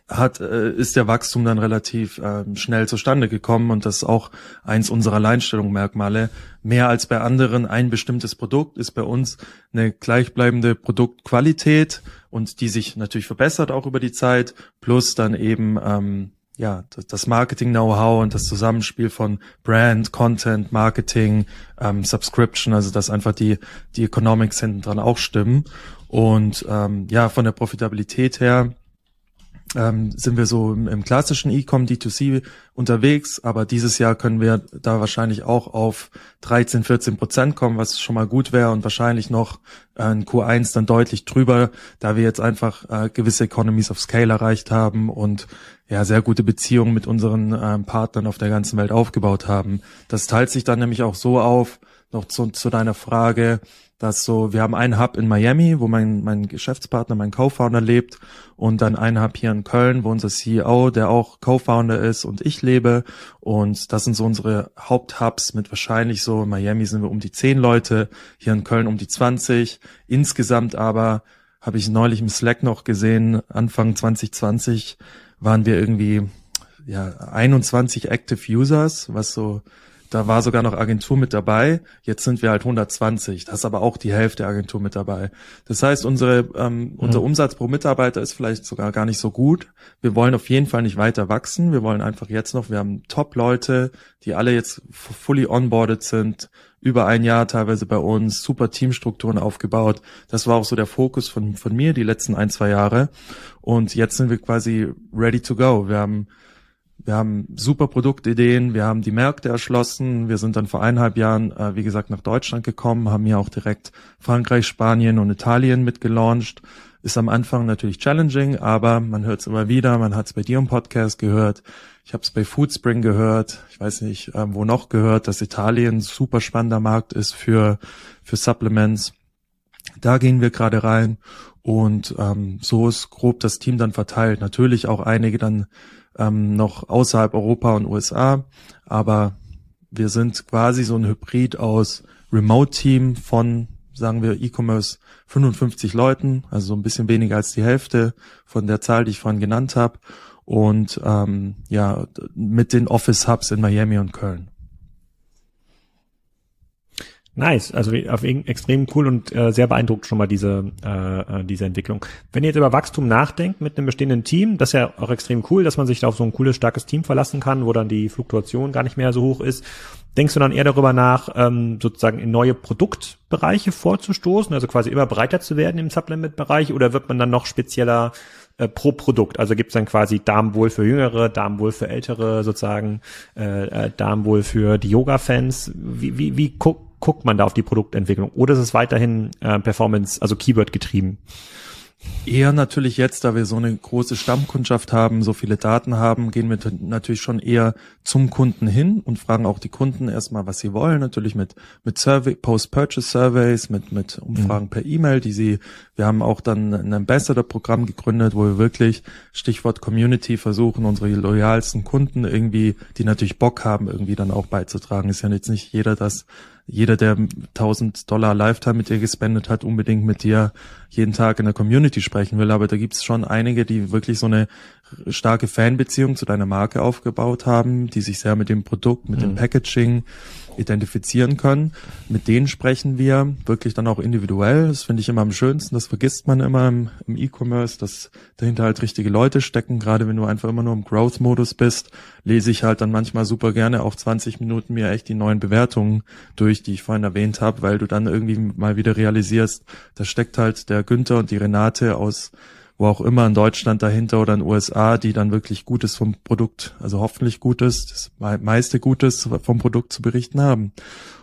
hat äh, ist der Wachstum dann relativ äh, schnell zustande gekommen und das ist auch eins unserer Alleinstellungsmerkmale. Mehr als bei anderen ein bestimmtes Produkt ist bei uns eine gleichbleibende Produktqualität und die sich natürlich verbessert auch über die Zeit, plus dann eben ähm, ja, das Marketing-Know-how und das Zusammenspiel von Brand, Content, Marketing, ähm, Subscription, also dass einfach die, die Economics hinten dran auch stimmen. Und ähm, ja, von der Profitabilität her ähm, sind wir so im, im klassischen E-Com D2C unterwegs, aber dieses Jahr können wir da wahrscheinlich auch auf 13, 14 Prozent kommen, was schon mal gut wäre und wahrscheinlich noch äh, in Q1 dann deutlich drüber, da wir jetzt einfach äh, gewisse Economies of Scale erreicht haben und ja sehr gute Beziehungen mit unseren äh, Partnern auf der ganzen Welt aufgebaut haben. Das teilt sich dann nämlich auch so auf, noch zu, zu deiner Frage, dass so, wir haben einen Hub in Miami, wo mein, mein Geschäftspartner, mein Co-Founder lebt und dann einen Hub hier in Köln, wo unser CEO, der auch Co-Founder ist und ich lebe. Und das sind so unsere Haupthubs mit wahrscheinlich so, in Miami sind wir um die zehn Leute, hier in Köln um die 20, insgesamt aber habe ich neulich im Slack noch gesehen, Anfang 2020 waren wir irgendwie ja 21 Active Users, was so da war sogar noch Agentur mit dabei. Jetzt sind wir halt 120. Das ist aber auch die Hälfte der Agentur mit dabei. Das heißt, unsere, ähm, mhm. unser Umsatz pro Mitarbeiter ist vielleicht sogar gar nicht so gut. Wir wollen auf jeden Fall nicht weiter wachsen. Wir wollen einfach jetzt noch, wir haben Top-Leute, die alle jetzt fully onboarded sind, über ein Jahr teilweise bei uns, super Teamstrukturen aufgebaut. Das war auch so der Fokus von, von mir die letzten ein, zwei Jahre. Und jetzt sind wir quasi ready to go. Wir haben wir haben super Produktideen, wir haben die Märkte erschlossen, wir sind dann vor eineinhalb Jahren, äh, wie gesagt, nach Deutschland gekommen, haben hier auch direkt Frankreich, Spanien und Italien mitgelauncht. Ist am Anfang natürlich challenging, aber man hört es immer wieder, man hat es bei dir im Podcast gehört, ich habe es bei Foodspring gehört, ich weiß nicht, äh, wo noch gehört, dass Italien super spannender Markt ist für, für Supplements. Da gehen wir gerade rein und ähm, so ist grob das Team dann verteilt. Natürlich auch einige dann ähm, noch außerhalb Europa und USA, aber wir sind quasi so ein Hybrid aus Remote-Team von, sagen wir, E-Commerce 55 Leuten, also so ein bisschen weniger als die Hälfte von der Zahl, die ich vorhin genannt habe, und ähm, ja, mit den Office-Hubs in Miami und Köln. Nice, also auf extrem cool und äh, sehr beeindruckt schon mal diese äh, äh, diese Entwicklung. Wenn ihr jetzt über Wachstum nachdenkt mit einem bestehenden Team, das ist ja auch extrem cool, dass man sich da auf so ein cooles starkes Team verlassen kann, wo dann die Fluktuation gar nicht mehr so hoch ist. Denkst du dann eher darüber nach, ähm, sozusagen in neue Produktbereiche vorzustoßen, also quasi immer breiter zu werden im Supplement-Bereich, oder wird man dann noch spezieller äh, pro Produkt? Also gibt es dann quasi Darmwohl für Jüngere, Darmwohl für Ältere, sozusagen äh, äh, Darmwohl für die Yoga-Fans. Wie, wie, wie guckt man da auf die Produktentwicklung? Oder ist es weiterhin äh, Performance, also Keyword getrieben? Eher natürlich jetzt, da wir so eine große Stammkundschaft haben, so viele Daten haben, gehen wir natürlich schon eher zum Kunden hin und fragen auch die Kunden erstmal, was sie wollen. Natürlich mit, mit Survey, Post-Purchase Surveys, mit, mit Umfragen mhm. per E-Mail, die sie, wir haben auch dann ein Ambassador-Programm gegründet, wo wir wirklich, Stichwort Community, versuchen, unsere loyalsten Kunden irgendwie, die natürlich Bock haben, irgendwie dann auch beizutragen. Ist ja jetzt nicht jeder das jeder, der 1000 Dollar Lifetime mit dir gespendet hat, unbedingt mit dir jeden Tag in der Community sprechen will. Aber da gibt es schon einige, die wirklich so eine starke Fanbeziehung zu deiner Marke aufgebaut haben, die sich sehr mit dem Produkt, mit mhm. dem Packaging, identifizieren können. Mit denen sprechen wir wirklich dann auch individuell. Das finde ich immer am schönsten. Das vergisst man immer im, im E-Commerce, dass dahinter halt richtige Leute stecken. Gerade wenn du einfach immer nur im Growth-Modus bist, lese ich halt dann manchmal super gerne auch 20 Minuten mir echt die neuen Bewertungen durch, die ich vorhin erwähnt habe, weil du dann irgendwie mal wieder realisierst, da steckt halt der Günther und die Renate aus wo auch immer in Deutschland dahinter oder in den USA, die dann wirklich Gutes vom Produkt, also hoffentlich Gutes, das meiste Gutes vom Produkt zu berichten haben.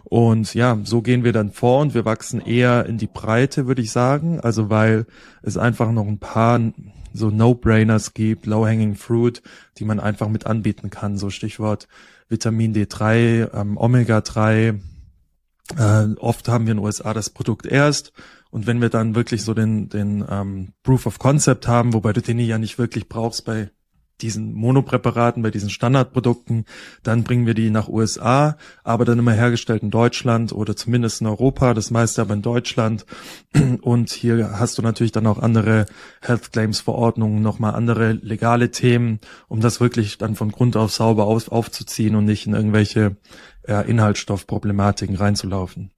Und ja, so gehen wir dann vor und wir wachsen eher in die Breite, würde ich sagen. Also weil es einfach noch ein paar so No-Brainers gibt, Low-Hanging Fruit, die man einfach mit anbieten kann. So Stichwort Vitamin D3, ähm, Omega 3. Äh, oft haben wir in den USA das Produkt erst und wenn wir dann wirklich so den, den ähm, Proof of Concept haben, wobei du den ja nicht wirklich brauchst bei diesen Monopräparaten, bei diesen Standardprodukten, dann bringen wir die nach USA, aber dann immer hergestellt in Deutschland oder zumindest in Europa, das meiste aber in Deutschland. Und hier hast du natürlich dann auch andere Health Claims Verordnungen, nochmal andere legale Themen, um das wirklich dann von Grund auf sauber auf, aufzuziehen und nicht in irgendwelche äh, Inhaltsstoffproblematiken reinzulaufen.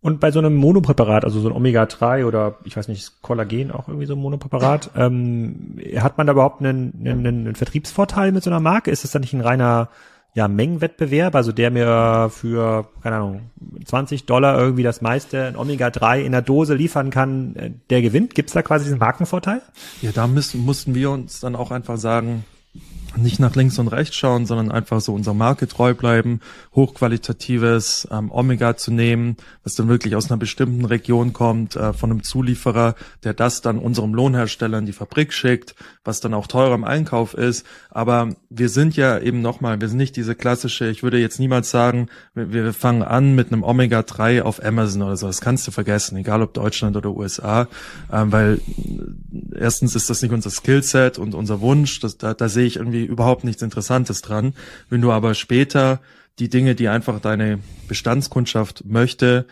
Und bei so einem Monopräparat, also so ein Omega-3 oder ich weiß nicht, Kollagen auch irgendwie so ein Monopräparat, ähm, hat man da überhaupt einen, einen, einen Vertriebsvorteil mit so einer Marke? Ist das dann nicht ein reiner ja, Mengenwettbewerb, also der mir für, keine Ahnung, 20 Dollar irgendwie das meiste in Omega-3 in der Dose liefern kann, äh, der gewinnt? Gibt es da quasi diesen Markenvorteil? Ja, da müssen, mussten wir uns dann auch einfach sagen, nicht nach links und rechts schauen, sondern einfach so unserer Marke treu bleiben, hochqualitatives ähm, Omega zu nehmen, was dann wirklich aus einer bestimmten Region kommt, äh, von einem Zulieferer, der das dann unserem Lohnhersteller in die Fabrik schickt, was dann auch teurer im Einkauf ist. Aber wir sind ja eben nochmal, wir sind nicht diese klassische, ich würde jetzt niemals sagen, wir, wir fangen an mit einem Omega 3 auf Amazon oder so. Das kannst du vergessen, egal ob Deutschland oder USA, ähm, weil äh, erstens ist das nicht unser Skillset und unser Wunsch, das, da, da sehe ich irgendwie überhaupt nichts Interessantes dran. Wenn du aber später die Dinge, die einfach deine Bestandskundschaft möchte,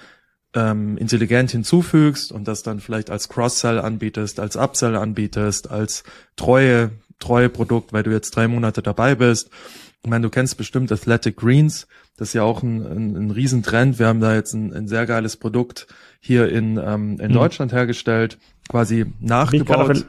ähm, intelligent hinzufügst und das dann vielleicht als Cross-Sell anbietest, als Upsell anbietest, als treue, treue Produkt, weil du jetzt drei Monate dabei bist. Ich meine, du kennst bestimmt Athletic Greens. Das ist ja auch ein, ein, ein Riesentrend. Wir haben da jetzt ein, ein sehr geiles Produkt hier in, ähm, in mhm. Deutschland hergestellt, quasi nachgebaut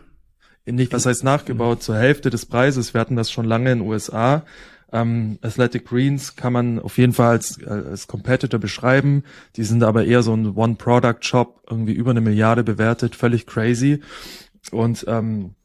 nicht, was heißt nachgebaut, zur Hälfte des Preises. Wir hatten das schon lange in den USA. Ähm, Athletic Greens kann man auf jeden Fall als, als Competitor beschreiben. Die sind aber eher so ein One-Product-Shop, irgendwie über eine Milliarde bewertet, völlig crazy. Und ähm,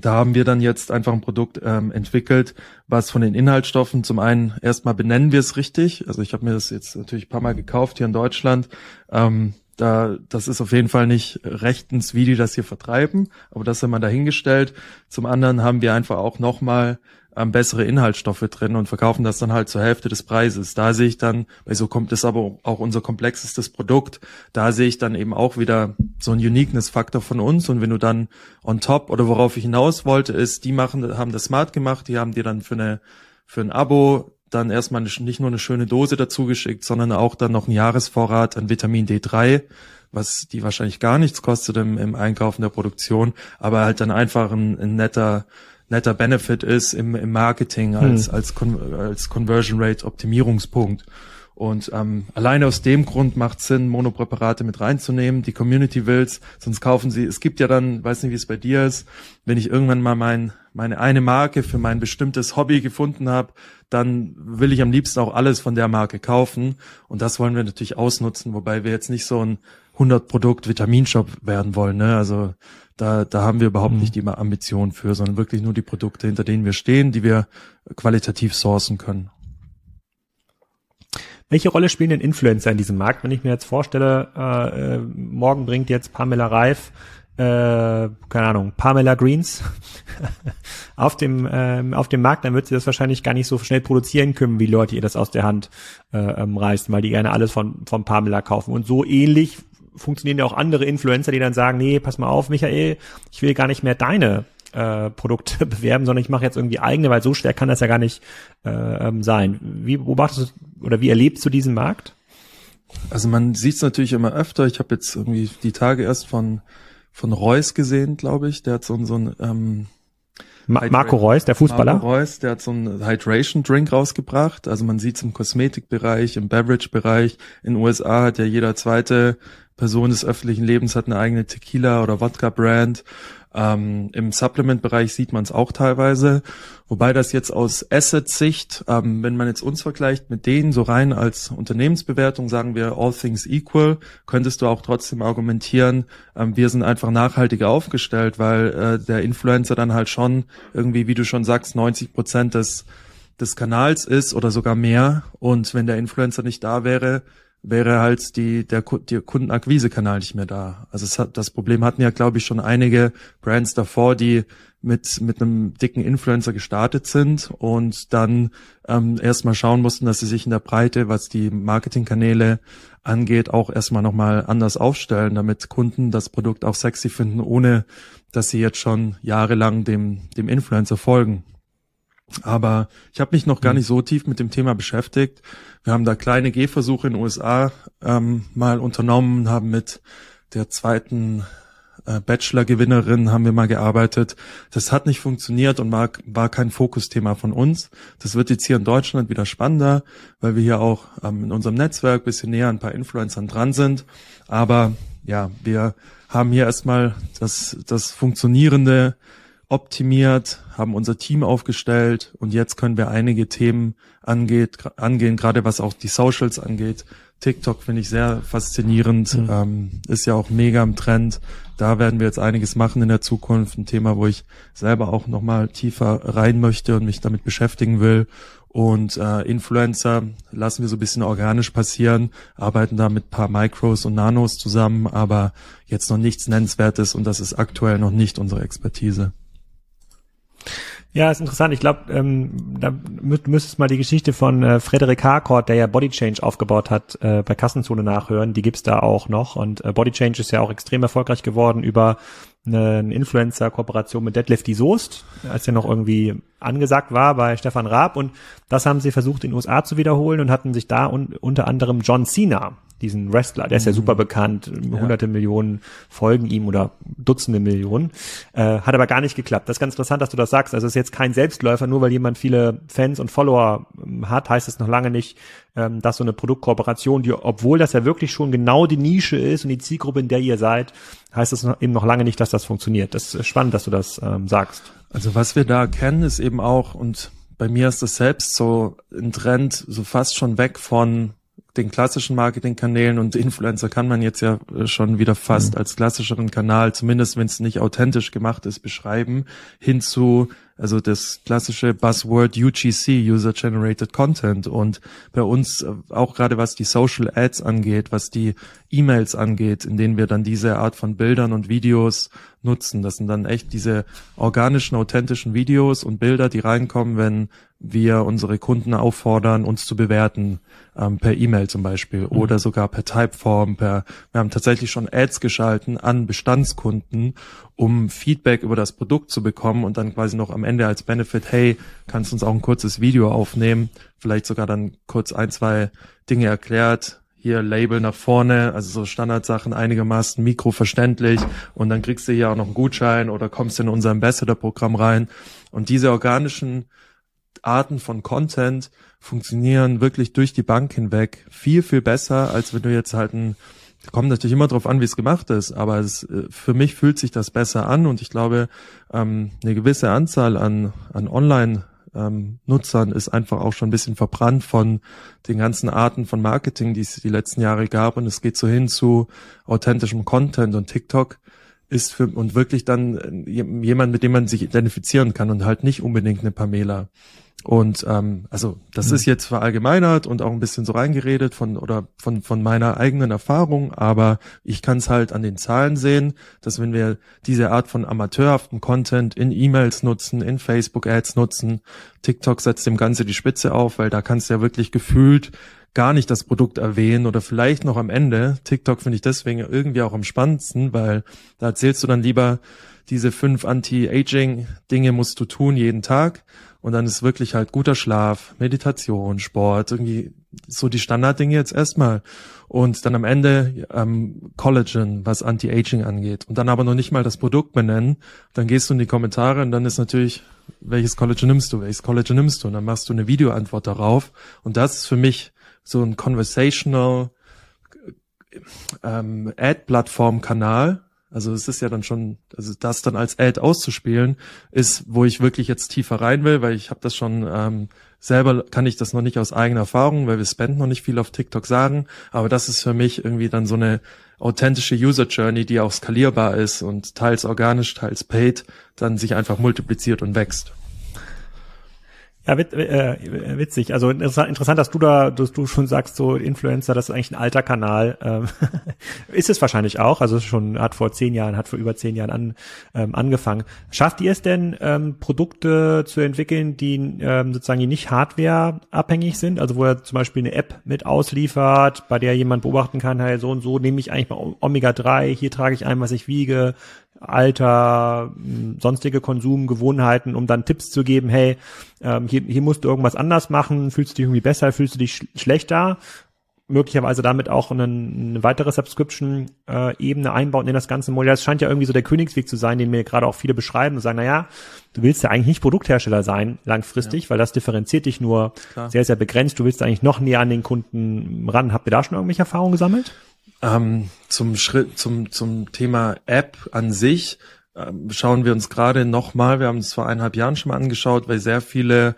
da haben wir dann jetzt einfach ein Produkt ähm, entwickelt, was von den Inhaltsstoffen zum einen erstmal benennen wir es richtig. Also ich habe mir das jetzt natürlich ein paar Mal gekauft hier in Deutschland. Ähm, da, das ist auf jeden Fall nicht rechtens, wie die das hier vertreiben, aber das haben wir dahingestellt. Zum anderen haben wir einfach auch nochmal ähm, bessere Inhaltsstoffe drin und verkaufen das dann halt zur Hälfte des Preises. Da sehe ich dann, weil so kommt es aber auch unser komplexestes Produkt, da sehe ich dann eben auch wieder so ein Uniqueness-Faktor von uns und wenn du dann on top oder worauf ich hinaus wollte, ist, die machen, haben das smart gemacht, die haben dir dann für eine, für ein Abo dann erstmal nicht nur eine schöne Dose dazu geschickt, sondern auch dann noch einen Jahresvorrat an Vitamin D3, was die wahrscheinlich gar nichts kostet im, im Einkaufen der Produktion, aber halt dann einfach ein, ein netter netter Benefit ist im, im Marketing als hm. als Con als Conversion Rate Optimierungspunkt. Und ähm, alleine aus dem Grund macht Sinn, Monopräparate mit reinzunehmen. Die Community will's, sonst kaufen sie. Es gibt ja dann, weiß nicht, wie es bei dir ist, wenn ich irgendwann mal mein, meine eine Marke für mein bestimmtes Hobby gefunden habe, dann will ich am liebsten auch alles von der Marke kaufen. Und das wollen wir natürlich ausnutzen, wobei wir jetzt nicht so ein 100 Produkt Vitaminshop werden wollen. Ne? Also da, da haben wir überhaupt mhm. nicht die Ambition für, sondern wirklich nur die Produkte, hinter denen wir stehen, die wir qualitativ sourcen können. Welche Rolle spielen denn Influencer in diesem Markt? Wenn ich mir jetzt vorstelle, äh, äh morgen bringt jetzt Pamela Reif äh, keine Ahnung, Pamela Greens auf dem ähm, auf dem Markt, dann wird sie das wahrscheinlich gar nicht so schnell produzieren können, wie Leute ihr das aus der Hand äh, ähm, reißen, weil die gerne alles von von Pamela kaufen. Und so ähnlich funktionieren ja auch andere Influencer, die dann sagen, nee, pass mal auf, Michael, ich will gar nicht mehr deine äh, Produkte bewerben, sondern ich mache jetzt irgendwie eigene, weil so schwer kann das ja gar nicht äh, ähm, sein. Wie beobachtest du oder wie erlebst du diesen Markt? Also man sieht es natürlich immer öfter. Ich habe jetzt irgendwie die Tage erst von von Reus gesehen, glaube ich. Der hat so, so ein ähm, Ma Marco Reus, der Fußballer. Marco Reus, der hat so einen Hydration Drink rausgebracht. Also man sieht es im Kosmetikbereich, im Beverage-Bereich. In den USA hat ja jeder zweite Person des öffentlichen Lebens hat eine eigene Tequila oder Wodka Brand. Ähm, Im Supplement-Bereich sieht man es auch teilweise, wobei das jetzt aus Asset-Sicht, ähm, wenn man jetzt uns vergleicht mit denen so rein als Unternehmensbewertung, sagen wir all things equal, könntest du auch trotzdem argumentieren, ähm, wir sind einfach nachhaltiger aufgestellt, weil äh, der Influencer dann halt schon irgendwie, wie du schon sagst, 90 Prozent des des Kanals ist oder sogar mehr. Und wenn der Influencer nicht da wäre, wäre halt die, der, der Kundenakquisekanal nicht mehr da. Also es hat, das Problem hatten ja, glaube ich, schon einige Brands davor, die mit, mit einem dicken Influencer gestartet sind und dann ähm, erstmal schauen mussten, dass sie sich in der Breite, was die Marketingkanäle angeht, auch erstmal nochmal anders aufstellen, damit Kunden das Produkt auch sexy finden, ohne dass sie jetzt schon jahrelang dem, dem Influencer folgen. Aber ich habe mich noch gar hm. nicht so tief mit dem Thema beschäftigt. Wir haben da kleine Gehversuche in den USA ähm, mal unternommen, haben mit der zweiten äh, Bachelor-Gewinnerin haben wir mal gearbeitet. Das hat nicht funktioniert und war, war kein Fokusthema von uns. Das wird jetzt hier in Deutschland wieder spannender, weil wir hier auch ähm, in unserem Netzwerk bisschen näher an ein paar Influencern dran sind. Aber ja, wir haben hier erstmal das, das funktionierende optimiert, haben unser Team aufgestellt und jetzt können wir einige Themen angeht, angehen, gerade was auch die Socials angeht. TikTok finde ich sehr faszinierend, mhm. ähm, ist ja auch mega im Trend. Da werden wir jetzt einiges machen in der Zukunft. Ein Thema, wo ich selber auch nochmal tiefer rein möchte und mich damit beschäftigen will. Und äh, Influencer lassen wir so ein bisschen organisch passieren, arbeiten da mit paar Micros und Nanos zusammen, aber jetzt noch nichts Nennenswertes und das ist aktuell noch nicht unsere Expertise. Ja, ist interessant. Ich glaube, ähm, da mü müsstest mal die Geschichte von äh, Frederik Harcourt, der ja Body Change aufgebaut hat, äh, bei Kassenzone nachhören. Die gibt's da auch noch. Und äh, Body Change ist ja auch extrem erfolgreich geworden über eine, eine Influencer-Kooperation mit Deadlift die Soest, als er noch irgendwie angesagt war bei Stefan Raab. Und das haben sie versucht in den USA zu wiederholen und hatten sich da un unter anderem John Cena diesen Wrestler, der ist ja mhm. super bekannt, hunderte ja. Millionen folgen ihm oder Dutzende Millionen, äh, hat aber gar nicht geklappt. Das ist ganz interessant, dass du das sagst. Also es ist jetzt kein Selbstläufer, nur weil jemand viele Fans und Follower ähm, hat, heißt es noch lange nicht, ähm, dass so eine Produktkooperation, die, obwohl das ja wirklich schon genau die Nische ist und die Zielgruppe, in der ihr seid, heißt es eben noch lange nicht, dass das funktioniert. Das ist spannend, dass du das ähm, sagst. Also was wir da kennen, ist eben auch, und bei mir ist das selbst so ein Trend, so fast schon weg von den klassischen Marketingkanälen und Influencer kann man jetzt ja äh, schon wieder fast mhm. als klassischeren Kanal, zumindest wenn es nicht authentisch gemacht ist, beschreiben, hinzu also das klassische Buzzword UGC, User Generated Content. Und bei uns äh, auch gerade was die Social Ads angeht, was die E-Mails angeht, in denen wir dann diese Art von Bildern und Videos nutzen. Das sind dann echt diese organischen, authentischen Videos und Bilder, die reinkommen, wenn wir unsere Kunden auffordern, uns zu bewerten, ähm, per E-Mail zum Beispiel mhm. oder sogar per Typeform, per, wir haben tatsächlich schon Ads geschalten an Bestandskunden, um Feedback über das Produkt zu bekommen und dann quasi noch am Ende als Benefit, hey, kannst du uns auch ein kurzes Video aufnehmen, vielleicht sogar dann kurz ein, zwei Dinge erklärt, hier Label nach vorne, also so Standardsachen einigermaßen mikroverständlich. Und dann kriegst du hier auch noch einen Gutschein oder kommst in unser Ambassador-Programm rein. Und diese organischen Arten von Content funktionieren wirklich durch die Bank hinweg viel, viel besser, als wenn du jetzt halt ein kommt natürlich immer darauf an, wie es gemacht ist, aber es, äh, für mich fühlt sich das besser an und ich glaube, ähm, eine gewisse Anzahl an, an Online- ähm, Nutzern ist einfach auch schon ein bisschen verbrannt von den ganzen Arten von Marketing, die es die letzten Jahre gab. Und es geht so hin zu authentischem Content und TikTok ist für, und wirklich dann äh, jemand, mit dem man sich identifizieren kann und halt nicht unbedingt eine Pamela. Und ähm, also das mhm. ist jetzt verallgemeinert und auch ein bisschen so reingeredet von oder von von meiner eigenen Erfahrung, aber ich kann es halt an den Zahlen sehen, dass wenn wir diese Art von amateurhaften Content in E-Mails nutzen, in Facebook Ads nutzen, TikTok setzt dem Ganze die Spitze auf, weil da kannst du ja wirklich gefühlt gar nicht das Produkt erwähnen oder vielleicht noch am Ende. TikTok finde ich deswegen irgendwie auch am spannendsten, weil da erzählst du dann lieber diese fünf Anti-Aging-Dinge musst du tun jeden Tag und dann ist wirklich halt guter Schlaf, Meditation, Sport, irgendwie so die Standarddinge jetzt erstmal. Und dann am Ende ähm, Collagen, was Anti-Aging angeht. Und dann aber noch nicht mal das Produkt benennen. Dann gehst du in die Kommentare und dann ist natürlich, welches Collagen nimmst du, welches Collagen nimmst du? Und dann machst du eine Videoantwort darauf. Und das ist für mich so ein conversational ähm, Ad-Plattform-Kanal. Also es ist ja dann schon, also das dann als Ad auszuspielen, ist, wo ich wirklich jetzt tiefer rein will, weil ich habe das schon ähm, selber kann ich das noch nicht aus eigener Erfahrung, weil wir spenden noch nicht viel auf TikTok sagen, aber das ist für mich irgendwie dann so eine authentische User Journey, die auch skalierbar ist und teils organisch, teils paid, dann sich einfach multipliziert und wächst. Ja, wit äh, witzig. Also interessant, dass du da, dass du schon sagst, so Influencer, das ist eigentlich ein alter Kanal. Ähm, ist es wahrscheinlich auch. Also schon hat vor zehn Jahren, hat vor über zehn Jahren an, ähm, angefangen. Schafft ihr es denn, ähm, Produkte zu entwickeln, die ähm, sozusagen nicht Hardware abhängig sind? Also wo er zum Beispiel eine App mit ausliefert, bei der jemand beobachten kann, hey, so und so nehme ich eigentlich mal Omega 3, hier trage ich ein, was ich wiege, Alter, sonstige Konsumgewohnheiten, um dann Tipps zu geben, hey, ähm, hier, hier musst du irgendwas anders machen, fühlst du dich irgendwie besser, fühlst du dich sch schlechter, möglicherweise damit auch eine, eine weitere Subscription-Ebene äh, einbauen in das ganze Modell. Das scheint ja irgendwie so der Königsweg zu sein, den mir gerade auch viele beschreiben und sagen, na ja, du willst ja eigentlich nicht Produkthersteller sein langfristig, ja. weil das differenziert dich nur Klar. sehr, sehr begrenzt. Du willst eigentlich noch näher an den Kunden ran. Habt ihr da schon irgendwelche Erfahrungen gesammelt? Ähm, zum Schritt, zum, zum Thema App an sich ähm, schauen wir uns gerade nochmal, wir haben es vor eineinhalb Jahren schon mal angeschaut, weil sehr viele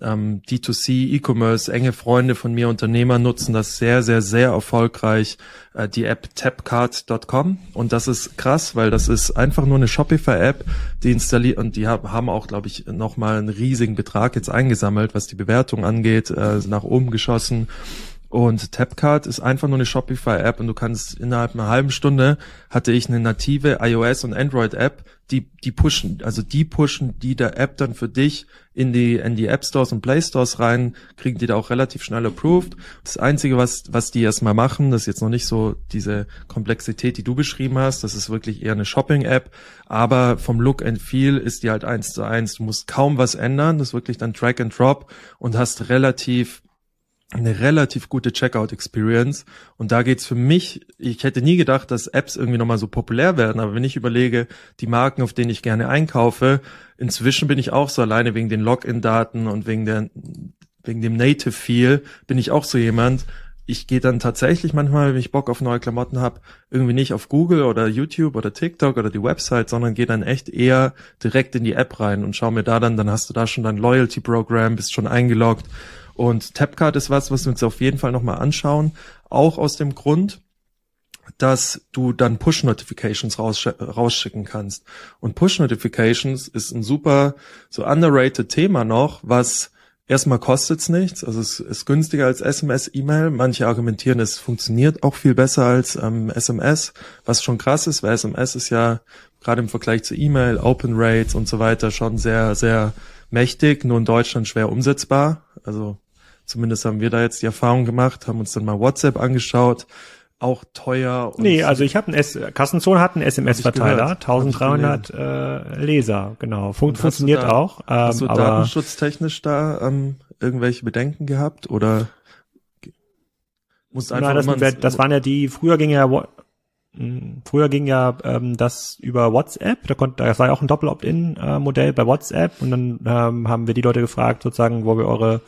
ähm, D2C, E-Commerce, enge Freunde von mir, Unternehmer nutzen das sehr, sehr, sehr erfolgreich, äh, die App tapcard.com. Und das ist krass, weil das ist einfach nur eine Shopify-App, die installiert und die haben auch, glaube ich, nochmal einen riesigen Betrag jetzt eingesammelt, was die Bewertung angeht, äh, nach oben geschossen. Und Tapcard ist einfach nur eine Shopify-App und du kannst innerhalb einer halben Stunde hatte ich eine native iOS und Android-App, die, die pushen, also die pushen die der App dann für dich in die, in die App Stores und Play Stores rein, kriegen die da auch relativ schnell approved. Das Einzige, was, was die erstmal machen, das ist jetzt noch nicht so diese Komplexität, die du beschrieben hast, das ist wirklich eher eine Shopping-App, aber vom Look and Feel ist die halt eins zu eins. Du musst kaum was ändern, das ist wirklich dann Drag and Drop und hast relativ eine relativ gute Checkout-Experience. Und da geht's für mich, ich hätte nie gedacht, dass Apps irgendwie nochmal so populär werden, aber wenn ich überlege, die Marken, auf denen ich gerne einkaufe, inzwischen bin ich auch so alleine wegen den Login-Daten und wegen der, wegen dem Native-Feel, bin ich auch so jemand, ich gehe dann tatsächlich manchmal, wenn ich Bock auf neue Klamotten habe, irgendwie nicht auf Google oder YouTube oder TikTok oder die Website, sondern gehe dann echt eher direkt in die App rein und schau mir da dann, dann hast du da schon dein Loyalty-Programm, bist schon eingeloggt und Tapcard ist was, was wir uns auf jeden Fall nochmal anschauen. Auch aus dem Grund, dass du dann Push-Notifications rausschicken kannst. Und Push-Notifications ist ein super, so underrated Thema noch, was erstmal kostet's nichts, also es ist günstiger als SMS, E-Mail. Manche argumentieren, es funktioniert auch viel besser als ähm, SMS, was schon krass ist, weil SMS ist ja gerade im Vergleich zu E-Mail, Open Rates und so weiter schon sehr, sehr mächtig, nur in Deutschland schwer umsetzbar. Also Zumindest haben wir da jetzt die Erfahrung gemacht, haben uns dann mal WhatsApp angeschaut. Auch teuer. nee, also ich habe ein S Kassenzone hat einen SMS-Verteiler, 1300 äh, Leser, genau. Fun funktioniert da, auch. Ähm, hast du aber datenschutztechnisch da ähm, irgendwelche Bedenken gehabt oder muss einfach Nein, das, das waren ja die, früher ging ja hm, Früher ging ja ähm, das über WhatsApp, da konnte, das war ja auch ein Doppel-Opt-in-Modell bei WhatsApp und dann ähm, haben wir die Leute gefragt, sozusagen, wo wir eure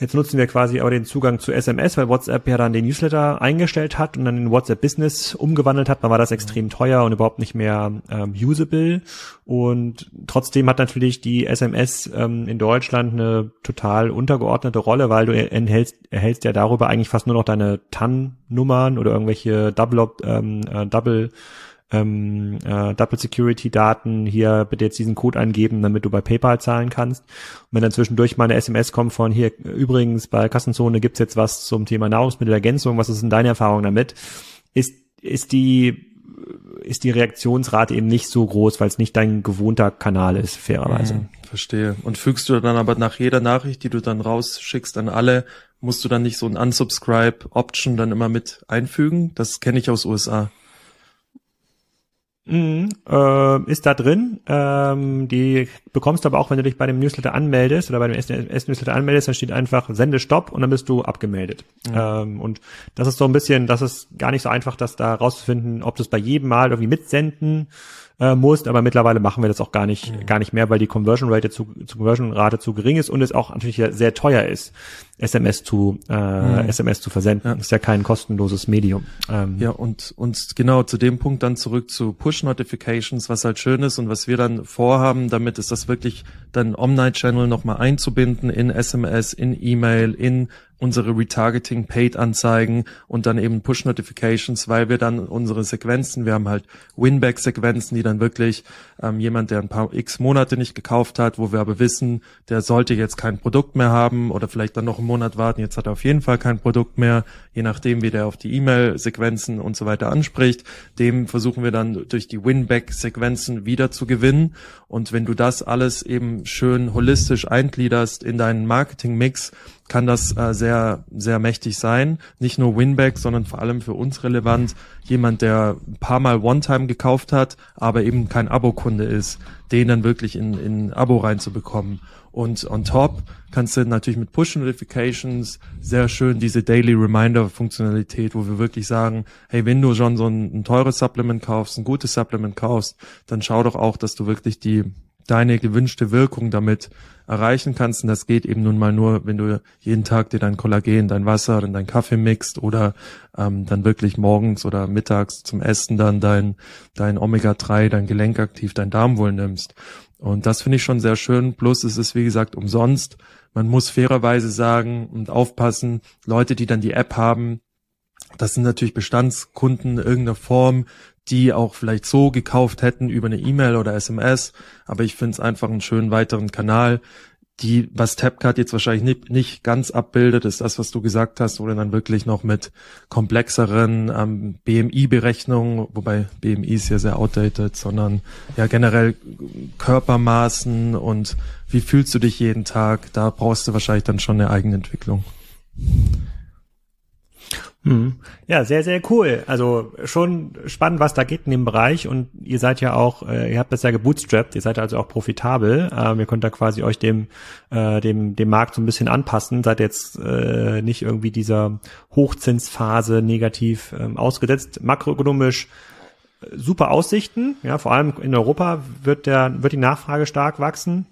Jetzt nutzen wir quasi aber den Zugang zu SMS, weil WhatsApp ja dann den Newsletter eingestellt hat und dann in WhatsApp Business umgewandelt hat. Dann war das extrem teuer und überhaupt nicht mehr ähm, usable. Und trotzdem hat natürlich die SMS ähm, in Deutschland eine total untergeordnete Rolle, weil du erhältst, erhältst ja darüber eigentlich fast nur noch deine TAN-Nummern oder irgendwelche Double, ähm, äh, Double ähm, äh, Double Security Daten, hier bitte jetzt diesen Code eingeben, damit du bei PayPal zahlen kannst. Und wenn dann zwischendurch mal eine SMS kommt von hier, übrigens bei Kassenzone gibt's jetzt was zum Thema Nahrungsmittelergänzung, was ist denn deine Erfahrung damit? Ist, ist die ist die Reaktionsrate eben nicht so groß, weil es nicht dein gewohnter Kanal ist, fairerweise. Mhm, verstehe. Und fügst du dann aber nach jeder Nachricht, die du dann rausschickst an alle, musst du dann nicht so ein Unsubscribe-Option dann immer mit einfügen? Das kenne ich aus USA. Mhm, äh, ist da drin. Ähm, die bekommst du aber auch, wenn du dich bei dem Newsletter anmeldest oder bei dem S-Newsletter anmeldest, dann steht einfach Sende Stopp und dann bist du abgemeldet. Mhm. Ähm, und das ist so ein bisschen, das ist gar nicht so einfach, das da rauszufinden, ob du es bei jedem Mal irgendwie mitsenden äh, musst, aber mittlerweile machen wir das auch gar nicht, mhm. gar nicht mehr, weil die Conversion Rate zu, zu Conversion Rate zu gering ist und es auch natürlich sehr teuer ist, SMS zu, äh, mhm. SMS zu versenden. Ja. Das ist ja kein kostenloses Medium. Ähm, ja, und, und genau zu dem Punkt dann zurück zu Push Notifications, was halt schön ist und was wir dann vorhaben, damit ist das wirklich dann Omnichannel nochmal einzubinden in SMS, in E-Mail, in unsere Retargeting Paid Anzeigen und dann eben Push Notifications, weil wir dann unsere Sequenzen, wir haben halt Winback Sequenzen, die dann wirklich ähm, jemand, der ein paar x Monate nicht gekauft hat, wo wir aber wissen, der sollte jetzt kein Produkt mehr haben oder vielleicht dann noch einen Monat warten, jetzt hat er auf jeden Fall kein Produkt mehr, je nachdem, wie der auf die E-Mail Sequenzen und so weiter anspricht, dem versuchen wir dann durch die Winback Sequenzen wieder zu gewinnen und wenn du das alles eben schön holistisch eingliederst in deinen Marketing Mix, kann das äh, sehr, sehr mächtig sein. Nicht nur Winback, sondern vor allem für uns relevant. Jemand, der ein paar Mal One-Time gekauft hat, aber eben kein Abo-Kunde ist, den dann wirklich in, in Abo reinzubekommen. Und on top kannst du natürlich mit Push-Notifications sehr schön diese Daily Reminder-Funktionalität, wo wir wirklich sagen, hey, wenn du schon so ein, ein teures Supplement kaufst, ein gutes Supplement kaufst, dann schau doch auch, dass du wirklich die deine gewünschte Wirkung damit erreichen kannst. Und das geht eben nun mal nur, wenn du jeden Tag dir dein Kollagen, dein Wasser und dein Kaffee mixt oder ähm, dann wirklich morgens oder mittags zum Essen dann dein, dein Omega-3, dein Gelenkaktiv, dein Darmwohl nimmst. Und das finde ich schon sehr schön. Plus es ist, wie gesagt, umsonst. Man muss fairerweise sagen und aufpassen, Leute, die dann die App haben, das sind natürlich Bestandskunden irgendeiner Form, die auch vielleicht so gekauft hätten über eine E-Mail oder SMS. Aber ich finde es einfach einen schönen weiteren Kanal. Die, was Tapcard jetzt wahrscheinlich nicht, nicht ganz abbildet, ist das, was du gesagt hast, oder dann wirklich noch mit komplexeren ähm, BMI-Berechnungen, wobei BMI ist ja sehr outdated, sondern ja generell Körpermaßen und wie fühlst du dich jeden Tag, da brauchst du wahrscheinlich dann schon eine Eigenentwicklung. Mhm. Ja, sehr, sehr cool. Also schon spannend, was da geht in dem Bereich und ihr seid ja auch, äh, ihr habt das ja gebootstrapped, ihr seid also auch profitabel. Ähm, ihr könnt da quasi euch dem, äh, dem, dem Markt so ein bisschen anpassen, seid jetzt äh, nicht irgendwie dieser Hochzinsphase negativ ähm, ausgesetzt. Makroökonomisch super Aussichten, ja, vor allem in Europa wird der, wird die Nachfrage stark wachsen.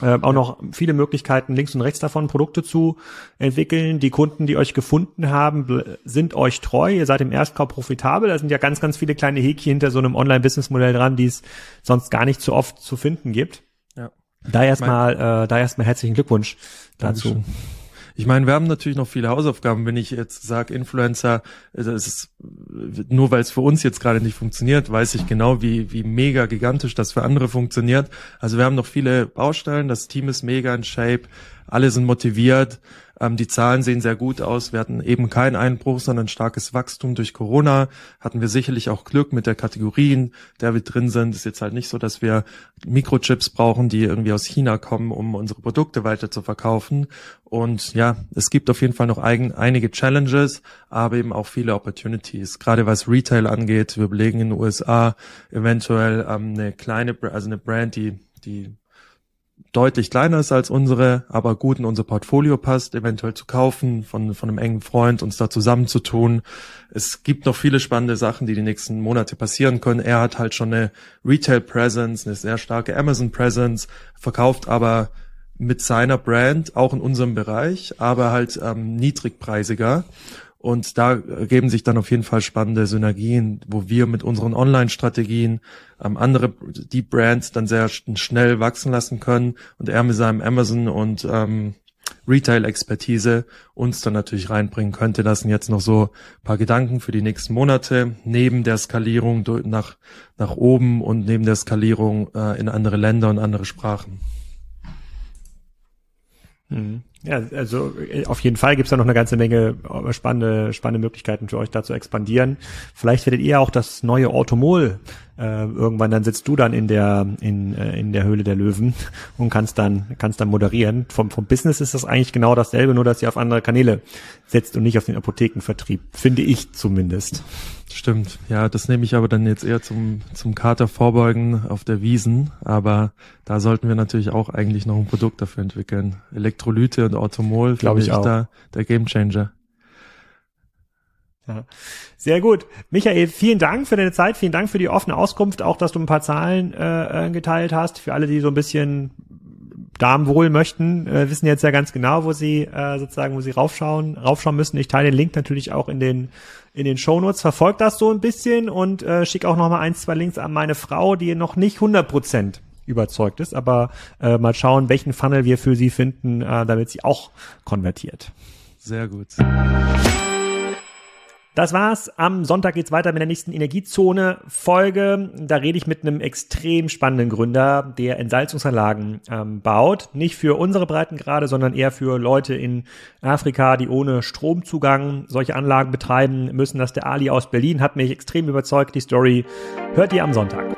Äh, auch noch viele Möglichkeiten links und rechts davon Produkte zu entwickeln. Die Kunden, die euch gefunden haben, sind euch treu. Ihr seid im Erstkauf profitabel. Da sind ja ganz, ganz viele kleine Häkchen hinter so einem Online-Business-Modell dran, die es sonst gar nicht so oft zu finden gibt. Ja. Da erstmal, äh, da erstmal herzlichen Glückwunsch dazu. Dankeschön. Ich meine, wir haben natürlich noch viele Hausaufgaben. Wenn ich jetzt sage, Influencer, es ist, nur weil es für uns jetzt gerade nicht funktioniert, weiß ich genau, wie, wie mega gigantisch das für andere funktioniert. Also wir haben noch viele Baustellen. Das Team ist mega in Shape. Alle sind motiviert. Ähm, die Zahlen sehen sehr gut aus. Wir hatten eben keinen Einbruch, sondern starkes Wachstum durch Corona. Hatten wir sicherlich auch Glück mit der Kategorien, der wir drin sind. Ist jetzt halt nicht so, dass wir Mikrochips brauchen, die irgendwie aus China kommen, um unsere Produkte weiter zu verkaufen. Und ja, es gibt auf jeden Fall noch eigen, einige Challenges, aber eben auch viele Opportunities. Gerade was Retail angeht. Wir überlegen in den USA eventuell ähm, eine kleine, also eine Brand, die die deutlich kleiner ist als unsere, aber gut in unser Portfolio passt, eventuell zu kaufen, von, von einem engen Freund, uns da zusammenzutun. Es gibt noch viele spannende Sachen, die die nächsten Monate passieren können. Er hat halt schon eine Retail Presence, eine sehr starke Amazon Presence, verkauft aber mit seiner Brand auch in unserem Bereich, aber halt ähm, niedrigpreisiger. Und da geben sich dann auf jeden Fall spannende Synergien, wo wir mit unseren Online-Strategien ähm, andere, die Brands dann sehr schnell wachsen lassen können und er mit seinem Amazon und ähm, Retail-Expertise uns dann natürlich reinbringen könnte. Das sind jetzt noch so paar Gedanken für die nächsten Monate, neben der Skalierung nach, nach oben und neben der Skalierung äh, in andere Länder und andere Sprachen. Mhm. Ja, also äh, auf jeden Fall gibt's da noch eine ganze Menge äh, spannende, spannende Möglichkeiten für euch da zu expandieren. Vielleicht werdet ihr auch das neue Automol äh, irgendwann, dann sitzt du dann in der in, äh, in der Höhle der Löwen und kannst dann kannst dann moderieren. Vom vom Business ist das eigentlich genau dasselbe, nur dass ihr auf andere Kanäle setzt und nicht auf den Apothekenvertrieb, finde ich zumindest. Stimmt, ja, das nehme ich aber dann jetzt eher zum, zum Kater vorbeugen auf der Wiesen. Aber da sollten wir natürlich auch eigentlich noch ein Produkt dafür entwickeln. Elektrolyte und Automol, glaube ich, ich auch. da der Gamechanger. Ja. Sehr gut. Michael, vielen Dank für deine Zeit, vielen Dank für die offene Auskunft, auch dass du ein paar Zahlen äh, äh geteilt hast. Für alle, die so ein bisschen Darmwohl möchten, äh, wissen jetzt ja ganz genau, wo sie äh, sozusagen, wo sie raufschauen, raufschauen müssen. Ich teile den Link natürlich auch in den in den Shownotes. Verfolgt das so ein bisschen und äh, schicke auch noch mal ein, zwei Links an meine Frau, die noch nicht 100 Prozent überzeugt ist, aber äh, mal schauen, welchen Funnel wir für sie finden, äh, damit sie auch konvertiert. Sehr gut. Das war's. Am Sonntag geht's weiter mit der nächsten Energiezone-Folge. Da rede ich mit einem extrem spannenden Gründer, der Entsalzungsanlagen ähm, baut. Nicht für unsere Breitengrade, sondern eher für Leute in Afrika, die ohne Stromzugang solche Anlagen betreiben müssen. Das ist der Ali aus Berlin. Hat mich extrem überzeugt. Die Story hört ihr am Sonntag.